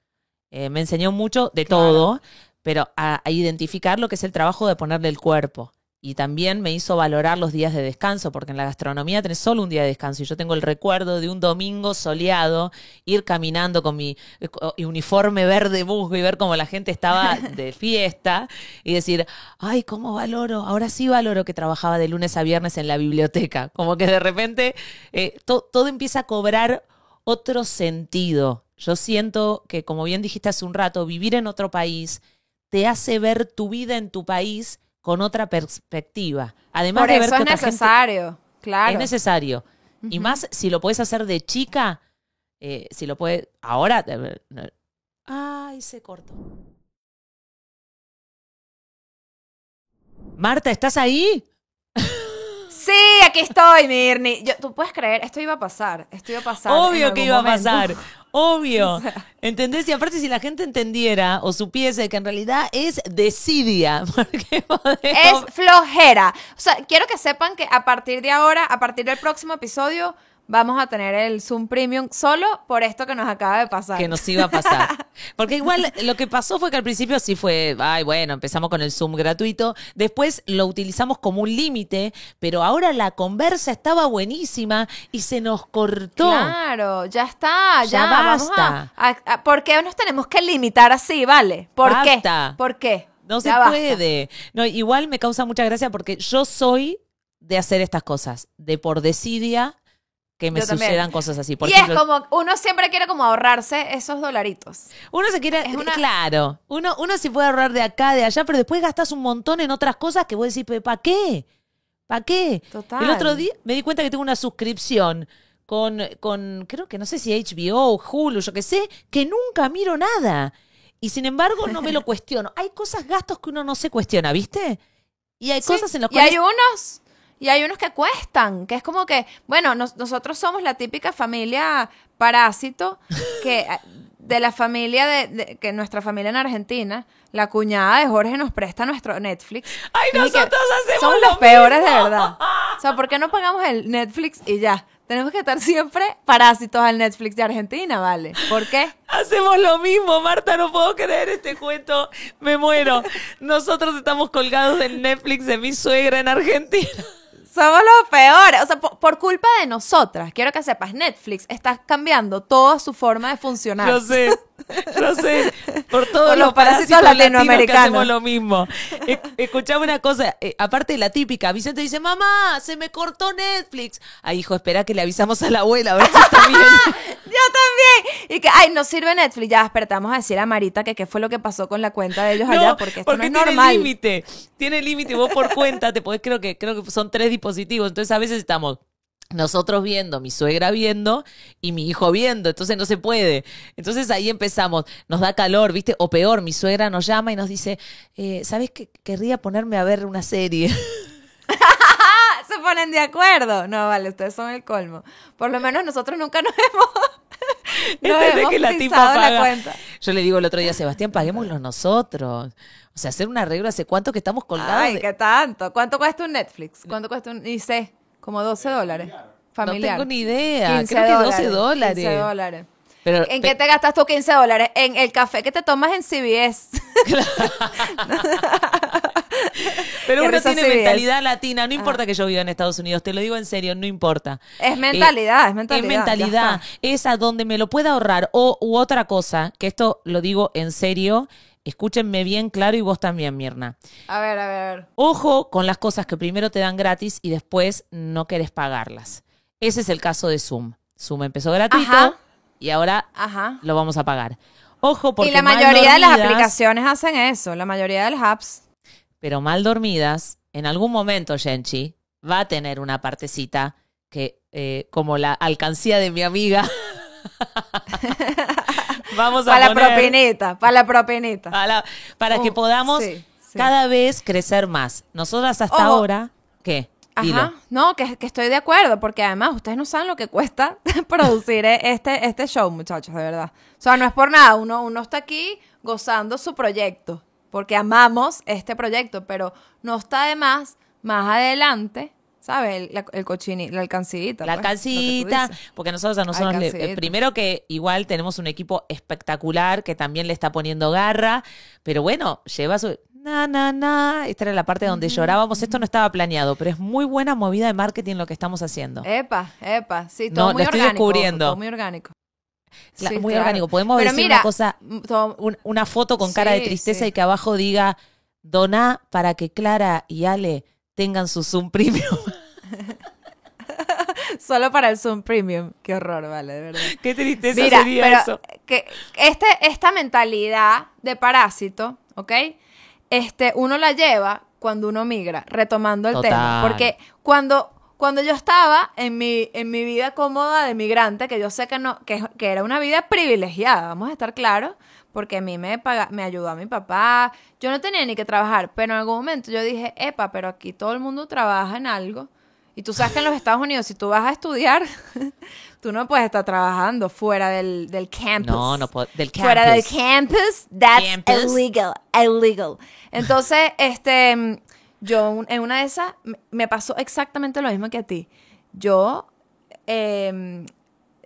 Eh, me enseñó mucho de Claro. todo, pero a, a identificar lo que es el trabajo de ponerle el cuerpo. Y también me hizo valorar los días de descanso, porque en la gastronomía tenés solo un día de descanso. Y yo tengo el recuerdo de un domingo soleado, ir caminando con mi eh, uniforme verde musgo y ver cómo la gente estaba <laughs> de fiesta y decir, ay, ¿cómo valoro? Ahora sí valoro que trabajaba de lunes a viernes en la biblioteca. Como que de repente eh, to- todo empieza a cobrar otro sentido. Yo siento que, como bien dijiste hace un rato, vivir en otro país te hace ver tu vida en tu país con otra perspectiva. Además Por de ver eso que es gente- necesario. Claro. es necesario. Y más si lo puedes hacer de chica, eh, si lo puedes. Ahora. Ay, se cortó. Marta, ¿estás ahí? Sí, aquí estoy, Mirni. Yo, Tú puedes creer, esto iba a pasar. Esto iba a pasar. Obvio que iba a pasar. Obvio. <laughs> O sea. ¿Entendés? Y aparte, si la gente entendiera o supiese que en realidad es desidia. <laughs> Porque podemos- Es flojera. O sea, quiero que sepan que a partir de ahora, a partir del próximo episodio, vamos a tener el Zoom Premium solo por esto que nos acaba de pasar. que nos iba a pasar. <laughs> Porque igual lo que pasó fue que al principio sí fue, ay, bueno, empezamos con el Zoom gratuito, después lo utilizamos como un límite, pero ahora la conversa estaba buenísima y se nos cortó. Claro, ya está, ya, Ya vamos basta. a, a- a- ¿Por qué nos tenemos que limitar así, vale? ¿Por Basta. qué? ¿Por qué? No se basta. puede. No, igual me causa mucha gracia porque yo soy de hacer estas cosas, de por desidia que me Yo también. sucedan cosas así. Por y ejemplo, es como, uno siempre quiere como ahorrarse esos dolaritos. Uno se quiere, Es una- claro, uno, uno se puede ahorrar de acá, de allá, pero después gastas un montón en otras cosas que vos decís, ¿para qué? ¿Para qué? Total. El otro día me di cuenta que tengo una suscripción con, con, creo que no sé si HBO, Hulu, yo qué sé, que nunca miro nada. Y sin embargo no me lo <laughs> cuestiono. Hay cosas, gastos que uno no se cuestiona, ¿viste? Y hay Sí, cosas en las y cuales... hay unos y hay unos que cuestan, que es como que, bueno, nos- nosotros somos la típica familia parásito que eh, de la familia de, de- que nuestra familia en Argentina, la cuñada de Jorge nos presta nuestro Netflix. Ay, Y nosotros hacemos somos lo los peores de verdad. O sea, ¿por qué no pagamos el Netflix y ya? Tenemos que estar siempre parásitos al Netflix de Argentina, ¿vale? ¿Por qué? Hacemos lo mismo, Marta, no puedo creer este cuento, me muero. Nosotros estamos colgados del Netflix de mi suegra en Argentina. Somos los peores. O sea, por, por culpa de nosotras, quiero que sepas, Netflix está cambiando toda su forma de funcionar. Yo sé, yo sé. Por <laughs> todos Por los los parásitos parásitos latinoamericanos que hacemos lo mismo. E- Escuchame una cosa, eh, aparte de la típica, Vicente dice, mamá, se me cortó Netflix. Ay, hijo, espera que le avisamos a la abuela, a ver si está bien. <laughs> Yo Y que, ay, no sirve Netflix. Ya, espérate, vamos a decir a Marita que qué fue lo que pasó con la cuenta de ellos allá, porque esto no es tiene normal. límite. Tiene límite. Vos por cuenta te podés, creo que, creo que son tres dispositivos. Entonces a veces estamos nosotros viendo, mi suegra viendo y mi hijo viendo, entonces no se puede. Entonces ahí empezamos, nos da calor, ¿viste? O peor, mi suegra nos llama y nos dice, eh, ¿sabes qué? Querría ponerme a ver una serie. <laughs> <laughs> Se ponen de acuerdo. No, vale, ustedes son el colmo. Por lo menos nosotros nunca nos <laughs> hemos. <laughs> no Entendés hemos que la tipa pisado la paga. cuenta. Yo le digo el otro día, Sebastián, paguémoslo nosotros. O sea, hacer un arreglo hace cuánto que estamos colgados. Ay, de- ¿qué tanto? ¿Cuánto cuesta un Netflix? ¿Cuánto cuesta un.? Sé, como 12 dólares. Familiar. No tengo ni idea. 15 Creo que 12 dólares. 15 dólares. Pero, ¿En qué te gastas tú 15 dólares? En el café que te tomas en CBS. <laughs> Pero <laughs> uno tiene CBS. mentalidad latina. Ah. No importa que yo viva en Estados Unidos, te lo digo en serio, no importa. Es mentalidad, es mentalidad, Es mentalidad. Es a donde me lo pueda ahorrar. O u otra cosa, que esto lo digo en serio. Escúchenme bien claro y vos también, Mirna. A ver, a ver, a ver. Ojo con las cosas que primero te dan gratis y después no querés pagarlas. Ese es el caso de Zoom. Zoom empezó gratuito Ajá. Y ahora Ajá. lo vamos a pagar. Ojo porque Y la mayoría de las aplicaciones hacen eso. La mayoría de las apps. pero mal dormidas, en algún momento, Genchi, va a tener una partecita que, eh, como la alcancía de mi amiga, <laughs> vamos a Para la poner propinita, para la propinita. a la- para que Oh, podamos sí, sí. cada vez crecer más. Nosotras hasta Ojo. ahora, ¿qué? Ajá, no, que, que estoy de acuerdo, porque además ustedes no saben lo que cuesta <laughs> producir este, este show, muchachos, de verdad. O sea, no es por nada, uno, uno está aquí gozando su proyecto, porque amamos este proyecto, pero no está de más, más adelante, ¿sabes? El, el cochini, la alcancita. La pues, alcancita, porque nosotros a nosotros le- eh, primero que igual tenemos un equipo espectacular que también le está poniendo garra, pero bueno, lleva su na na na, esta era la parte donde llorábamos, esto no estaba planeado, pero es muy buena movida de marketing lo que estamos haciendo. Epa, epa, sí, No, todo lo muy estoy orgánico. descubriendo. Todo muy orgánico. Sí, muy claro. orgánico. Podemos Pero decir mira, una cosa, mm, un- una foto con cara de tristeza sí. y que abajo diga doná para que Clara y Ale tengan su Zoom Premium. <laughs> solo para el Zoom Premium. Qué horror, vale, de verdad. Qué tristeza Mira, sería pero eso. que este, esta mentalidad de parásito, ¿ok? Este, uno la lleva cuando uno migra, retomando el Total. tema. Porque cuando, cuando yo estaba en mi, en mi vida cómoda de migrante, que yo sé que no, que, que era una vida privilegiada, vamos a estar claros, porque a mí me paga, me ayudó a mi papá, yo no tenía ni que trabajar, pero en algún momento yo dije, epa, pero aquí todo el mundo trabaja en algo. Y tú sabes que en los Estados Unidos, si tú vas a estudiar, <laughs> tú no puedes estar trabajando fuera del, del campus. No, no puedo- del Fuera del campus. campus, that's Campus. illegal, illegal. Entonces, <laughs> este, yo en una de esas me- pasó exactamente lo mismo que a ti. Yo em,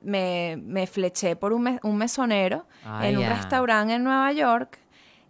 me, me fleché por un, un mesonero Ah, en un restaurante en Nueva York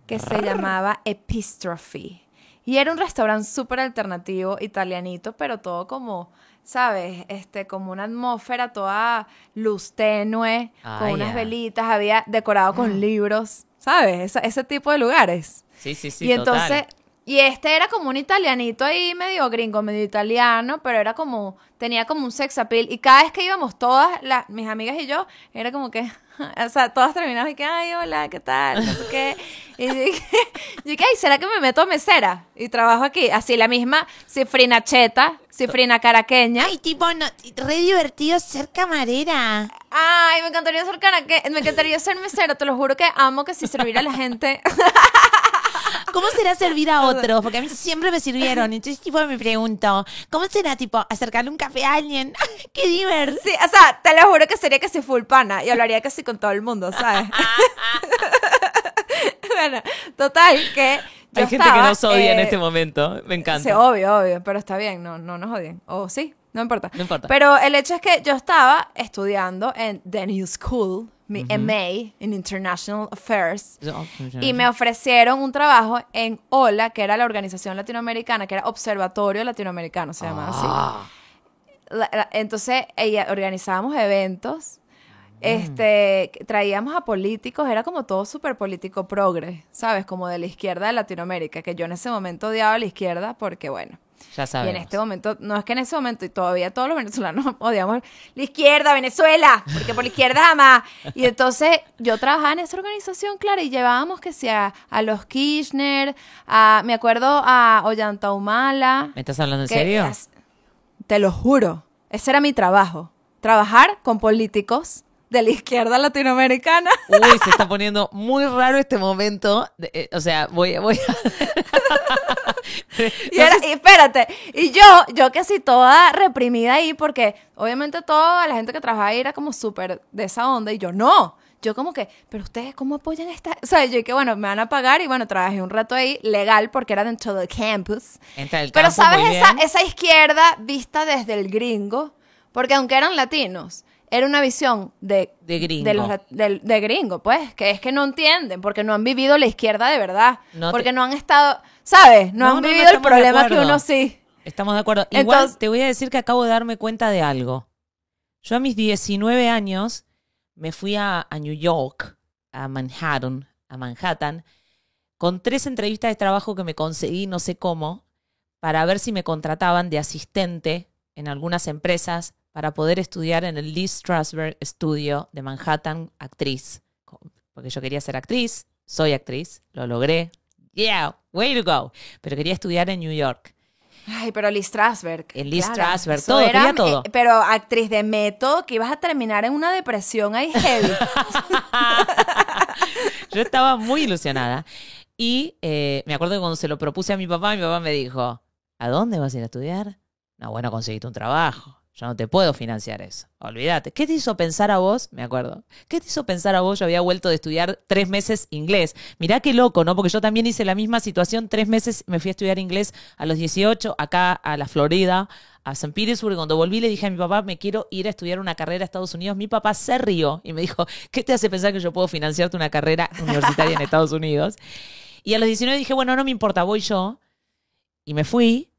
que se llamaba Epistrophe. Y era un restaurante súper alternativo, italianito, pero todo como, ¿sabes? Este, como una atmósfera toda luz tenue, Ah, con unas velitas, había decorado con libros, ¿sabes? Esa- ese tipo de lugares. Sí, sí, sí. y entonces, total. y este era como un italianito ahí, medio gringo, medio italiano, pero era como, tenía como un sex appeal. Y cada vez que íbamos todas, las, mis amigas y yo, era como que, <laughs> o sea, todas terminamos y que, ay, hola, ¿qué tal? No sé qué. Y yo dije, <laughs> yo dije, ay, ¿será que me meto a mesera? Y trabajo aquí. Así, la misma cifrina cheta, cifrina caraqueña. Ay, tipo, no, re divertido ser camarera. Ay, me encantaría ser caraque, me encantaría ser mesera, te lo juro que amo que si servir a la gente. <laughs> ¿Cómo será servir a otros? Porque a mí siempre me sirvieron. Entonces, tipo, me pregunto, ¿cómo será, tipo, acercarle un café a alguien? <laughs> ¡Qué divertido! Sí, o sea, te lo juro que sería que si full pana y hablaría casi con todo el mundo, ¿sabes? <laughs> bueno, total, que yo Hay gente que nos odia en eh, este momento. Me encanta. Sí, obvio, obvio, pero está bien, no, no nos odien. O sí, no importa. No importa. Pero el hecho es que yo estaba estudiando en The New School, mi MA en International Affairs. Y me ofrecieron un trabajo en OLA, que era la organización latinoamericana, que era Observatorio Latinoamericano, se llamaba así. Ah, La- la- entonces, ella, organizábamos eventos, este, traíamos a políticos, era como todo súper político progre, ¿sabes? Como de la izquierda de Latinoamérica, que yo en ese momento odiaba a la izquierda porque, bueno, ya y sabemos. en este momento, no es que en ese momento, y todavía todos los venezolanos <laughs> odiamos la izquierda, Venezuela, porque por la izquierda jamás. Y entonces yo trabajaba en esa organización, claro, y llevábamos que sea a los Kirchner, a, me acuerdo a Ollanta Humala. ¿Me estás hablando en serio? te lo juro. Ese era mi trabajo. Trabajar con políticos de la izquierda latinoamericana. Uy, se está poniendo muy raro este momento. de- eh, o sea, voy, voy a... <laughs> Y, era- y espérate, y yo, yo que así toda reprimida ahí, porque obviamente toda la gente que trabajaba ahí era como súper de esa onda, y yo no. Yo como que, pero ustedes, ¿cómo apoyan esta? O sea, yo que bueno, me van a pagar y bueno, trabajé un rato ahí legal porque era dentro del campus. Entra el Pero sabes esa, esa izquierda vista desde el gringo, porque aunque eran latinos, era una visión de, De gringo. los lat- del- de gringo, pues, que es que no entienden, porque no han vivido la izquierda de verdad, No te- porque no han estado, ¿sabes? No, No, han no, vivido el de problema que uno sí. Estamos de acuerdo. Igual Entonces- te voy a decir que acabo de darme cuenta de algo. Yo a mis 19 años me fui a, a New York, a Manhattan, a Manhattan, con tres entrevistas de trabajo que me conseguí, no sé cómo, para ver si me contrataban de asistente en algunas empresas para poder estudiar en el Lee Strasberg Studio de Manhattan, actriz. Porque yo quería ser actriz, soy actriz, lo logré. Yeah, way to go. Pero quería estudiar en New York. Ay, pero Lee Strasberg. El Lee Strasberg, todo, quería todo. eh, pero actriz de método, que ibas a terminar en una depresión ahí heavy. <laughs> Yo estaba muy ilusionada. Y eh, me acuerdo que cuando se lo propuse a mi papá, mi papá me dijo, ¿a dónde vas a ir a estudiar? No, bueno, conseguiste un trabajo. Yo no te puedo financiar eso. Olvídate. ¿Qué te hizo pensar a vos? Me acuerdo. ¿Qué te hizo pensar a vos? Yo había vuelto de estudiar tres meses inglés. Mirá qué loco, ¿no? Porque yo también hice la misma situación. Tres meses me fui a estudiar inglés a los 18, acá a la Florida, a St. Petersburg. Cuando volví le dije a mi papá, me quiero ir a estudiar una carrera a Estados Unidos. Mi papá se rió y me dijo, ¿qué te hace pensar que yo puedo financiarte una carrera universitaria en Estados Unidos? Y a los 19 dije, bueno, no me importa, voy yo. Y me fui,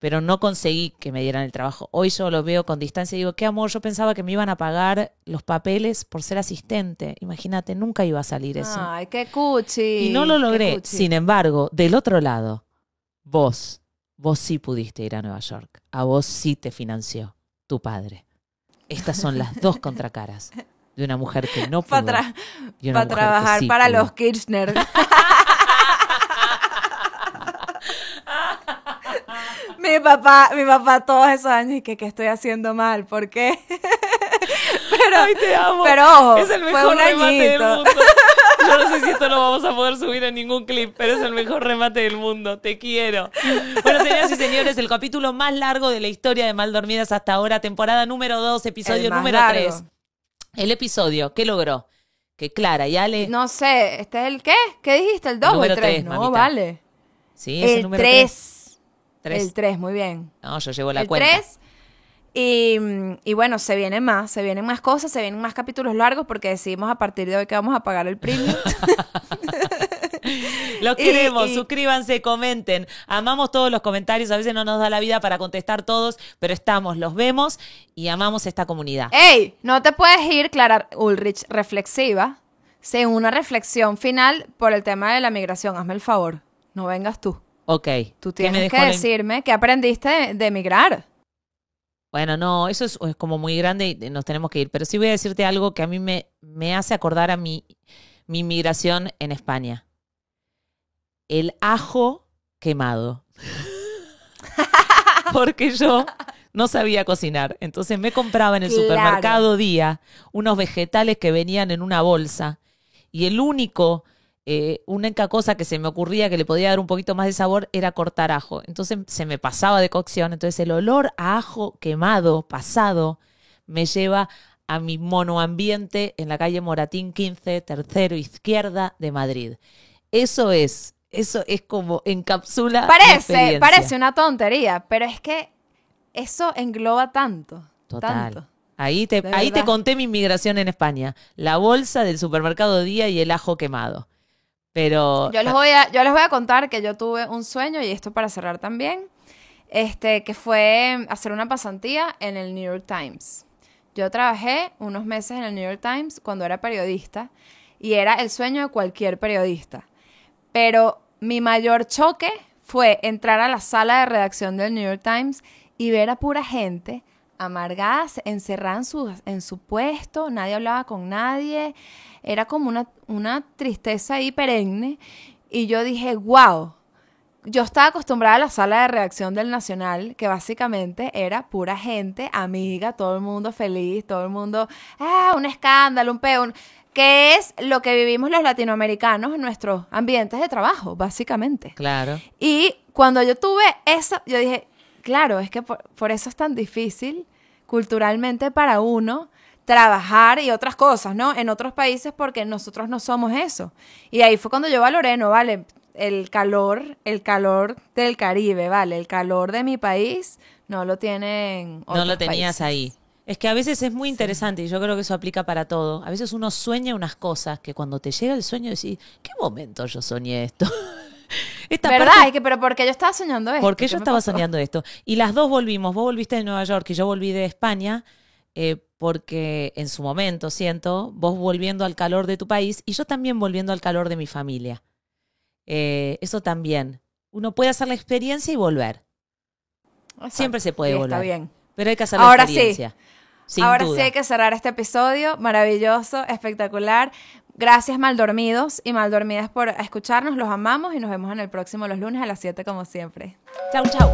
pero no conseguí que me dieran el trabajo. Hoy yo lo veo con distancia y digo, qué amor, yo pensaba que me iban a pagar los papeles por ser asistente. Imagínate, nunca iba a salir eso. Ay, qué cuchi. y no lo logré. Sin embargo, del otro lado, vos, vos sí pudiste ir a Nueva York. A vos sí te financió tu padre. Estas son las dos <laughs> contracaras de una mujer que no pudo. Para y una mujer que trabajar sí para pudo. los Kirchner. <laughs> mi papá, mi papá todos esos años y que qué estoy haciendo mal, ¿por qué? <laughs> pero, Ay, te amo. pero ojo, es el fue mejor un remate del mundo. <laughs> Yo no sé si esto lo vamos a poder subir en ningún clip, pero es el mejor remate del mundo. Te quiero. Bueno, señoras y señores, el capítulo más largo de la historia de Mal Dormidas hasta ahora, temporada número 2, episodio número largo. 3. El episodio, ¿qué logró? Que Clara y Ale. No sé, ¿este es el qué? ¿Qué dijiste? ¿El 2 o el 3? tres, no, mamita. vale. sí, es el, El número 3. 3. El 3, muy bien. No, yo llevo la el cuenta. 3. Y, y bueno, se vienen más, se vienen más cosas, se vienen más capítulos largos porque decidimos a partir de hoy que vamos a pagar el premium. <laughs> Los Y- queremos, y- suscríbanse, comenten. Amamos todos los comentarios, a veces no nos da la vida para contestar todos, pero estamos, los vemos y amamos esta comunidad. ¡Ey! No te puedes ir, Clara Ulrich, reflexiva, sin una reflexión final por el tema de la migración. Hazme el favor, no vengas tú. Ok. Tú ¿qué me tienes que decirme qué aprendiste de, de emigrar. Bueno, no, eso es, es como muy grande y nos tenemos que ir. Pero sí voy a decirte algo que a mí me, me hace acordar a mi, mi migración en España. El ajo quemado. <laughs> Porque yo no sabía cocinar. Entonces me compraba en el Claro. supermercado día unos vegetales que venían en una bolsa. Y el único, eh, única cosa que se me ocurría que le podía dar un poquito más de sabor era cortar ajo. Entonces se me pasaba de cocción. Entonces el olor a ajo quemado, pasado, me lleva a mi monoambiente en la calle Moratín 15, tercero izquierda de Madrid. Eso es, eso es como encapsula. Parece, parece una tontería, pero es que eso engloba tanto. Total. Tanto. Ahí te, ahí te conté mi inmigración en España. La bolsa del supermercado día y el ajo quemado. Pero Yo les voy a, yo les voy a contar que yo tuve un sueño, y esto para cerrar también, este, que fue hacer una pasantía en el New York Times. Yo trabajé unos meses en el New York Times cuando era periodista y era el sueño de cualquier periodista. Pero mi mayor choque fue entrar a la sala de redacción del New York Times y ver a pura gente amargada, encerrada en su, en su puesto, nadie hablaba con nadie, era como una, una tristeza ahí perenne. Y yo dije, wow, yo estaba acostumbrada a la sala de reacción del Nacional, que básicamente era pura gente, amiga, todo el mundo feliz, todo el mundo, ah, un escándalo, un peón, que es lo que vivimos los latinoamericanos en nuestros ambientes de trabajo, básicamente. Claro. Y cuando yo tuve eso, yo dije, claro, es que por, por eso es tan difícil culturalmente para uno trabajar y otras cosas, ¿no? En otros países porque nosotros no somos eso. Y ahí fue cuando yo valoré, no, vale, el calor, el calor del Caribe, ¿vale? El calor de mi país no lo tienen No lo otros tenías países. ahí. Es que a veces es muy interesante y yo creo que eso aplica para todo. A veces uno sueña unas cosas que cuando te llega el sueño decís, ¿qué momento yo soñé esto? Esta ¿Verdad? parte- Es que, pero ¿por qué yo estaba soñando esto? porque ¿Qué yo estaba pasó? soñando esto. Y las dos volvimos. Vos volviste de Nueva York y yo volví de España. eh, porque en su momento, siento, vos volviendo al calor de tu país y yo también volviendo al calor de mi familia. Eh, eso también. Uno puede hacer la experiencia y volver. Exacto. Siempre se puede volver. Está bien. Pero hay que hacer Ahora la sí. experiencia. Sin Ahora duda. sí hay que cerrar este episodio. Maravilloso, espectacular. Gracias, Maldormidos y Maldormidas, por escucharnos. Los amamos y nos vemos en el próximo los lunes a las 7 como siempre. Chau, chau.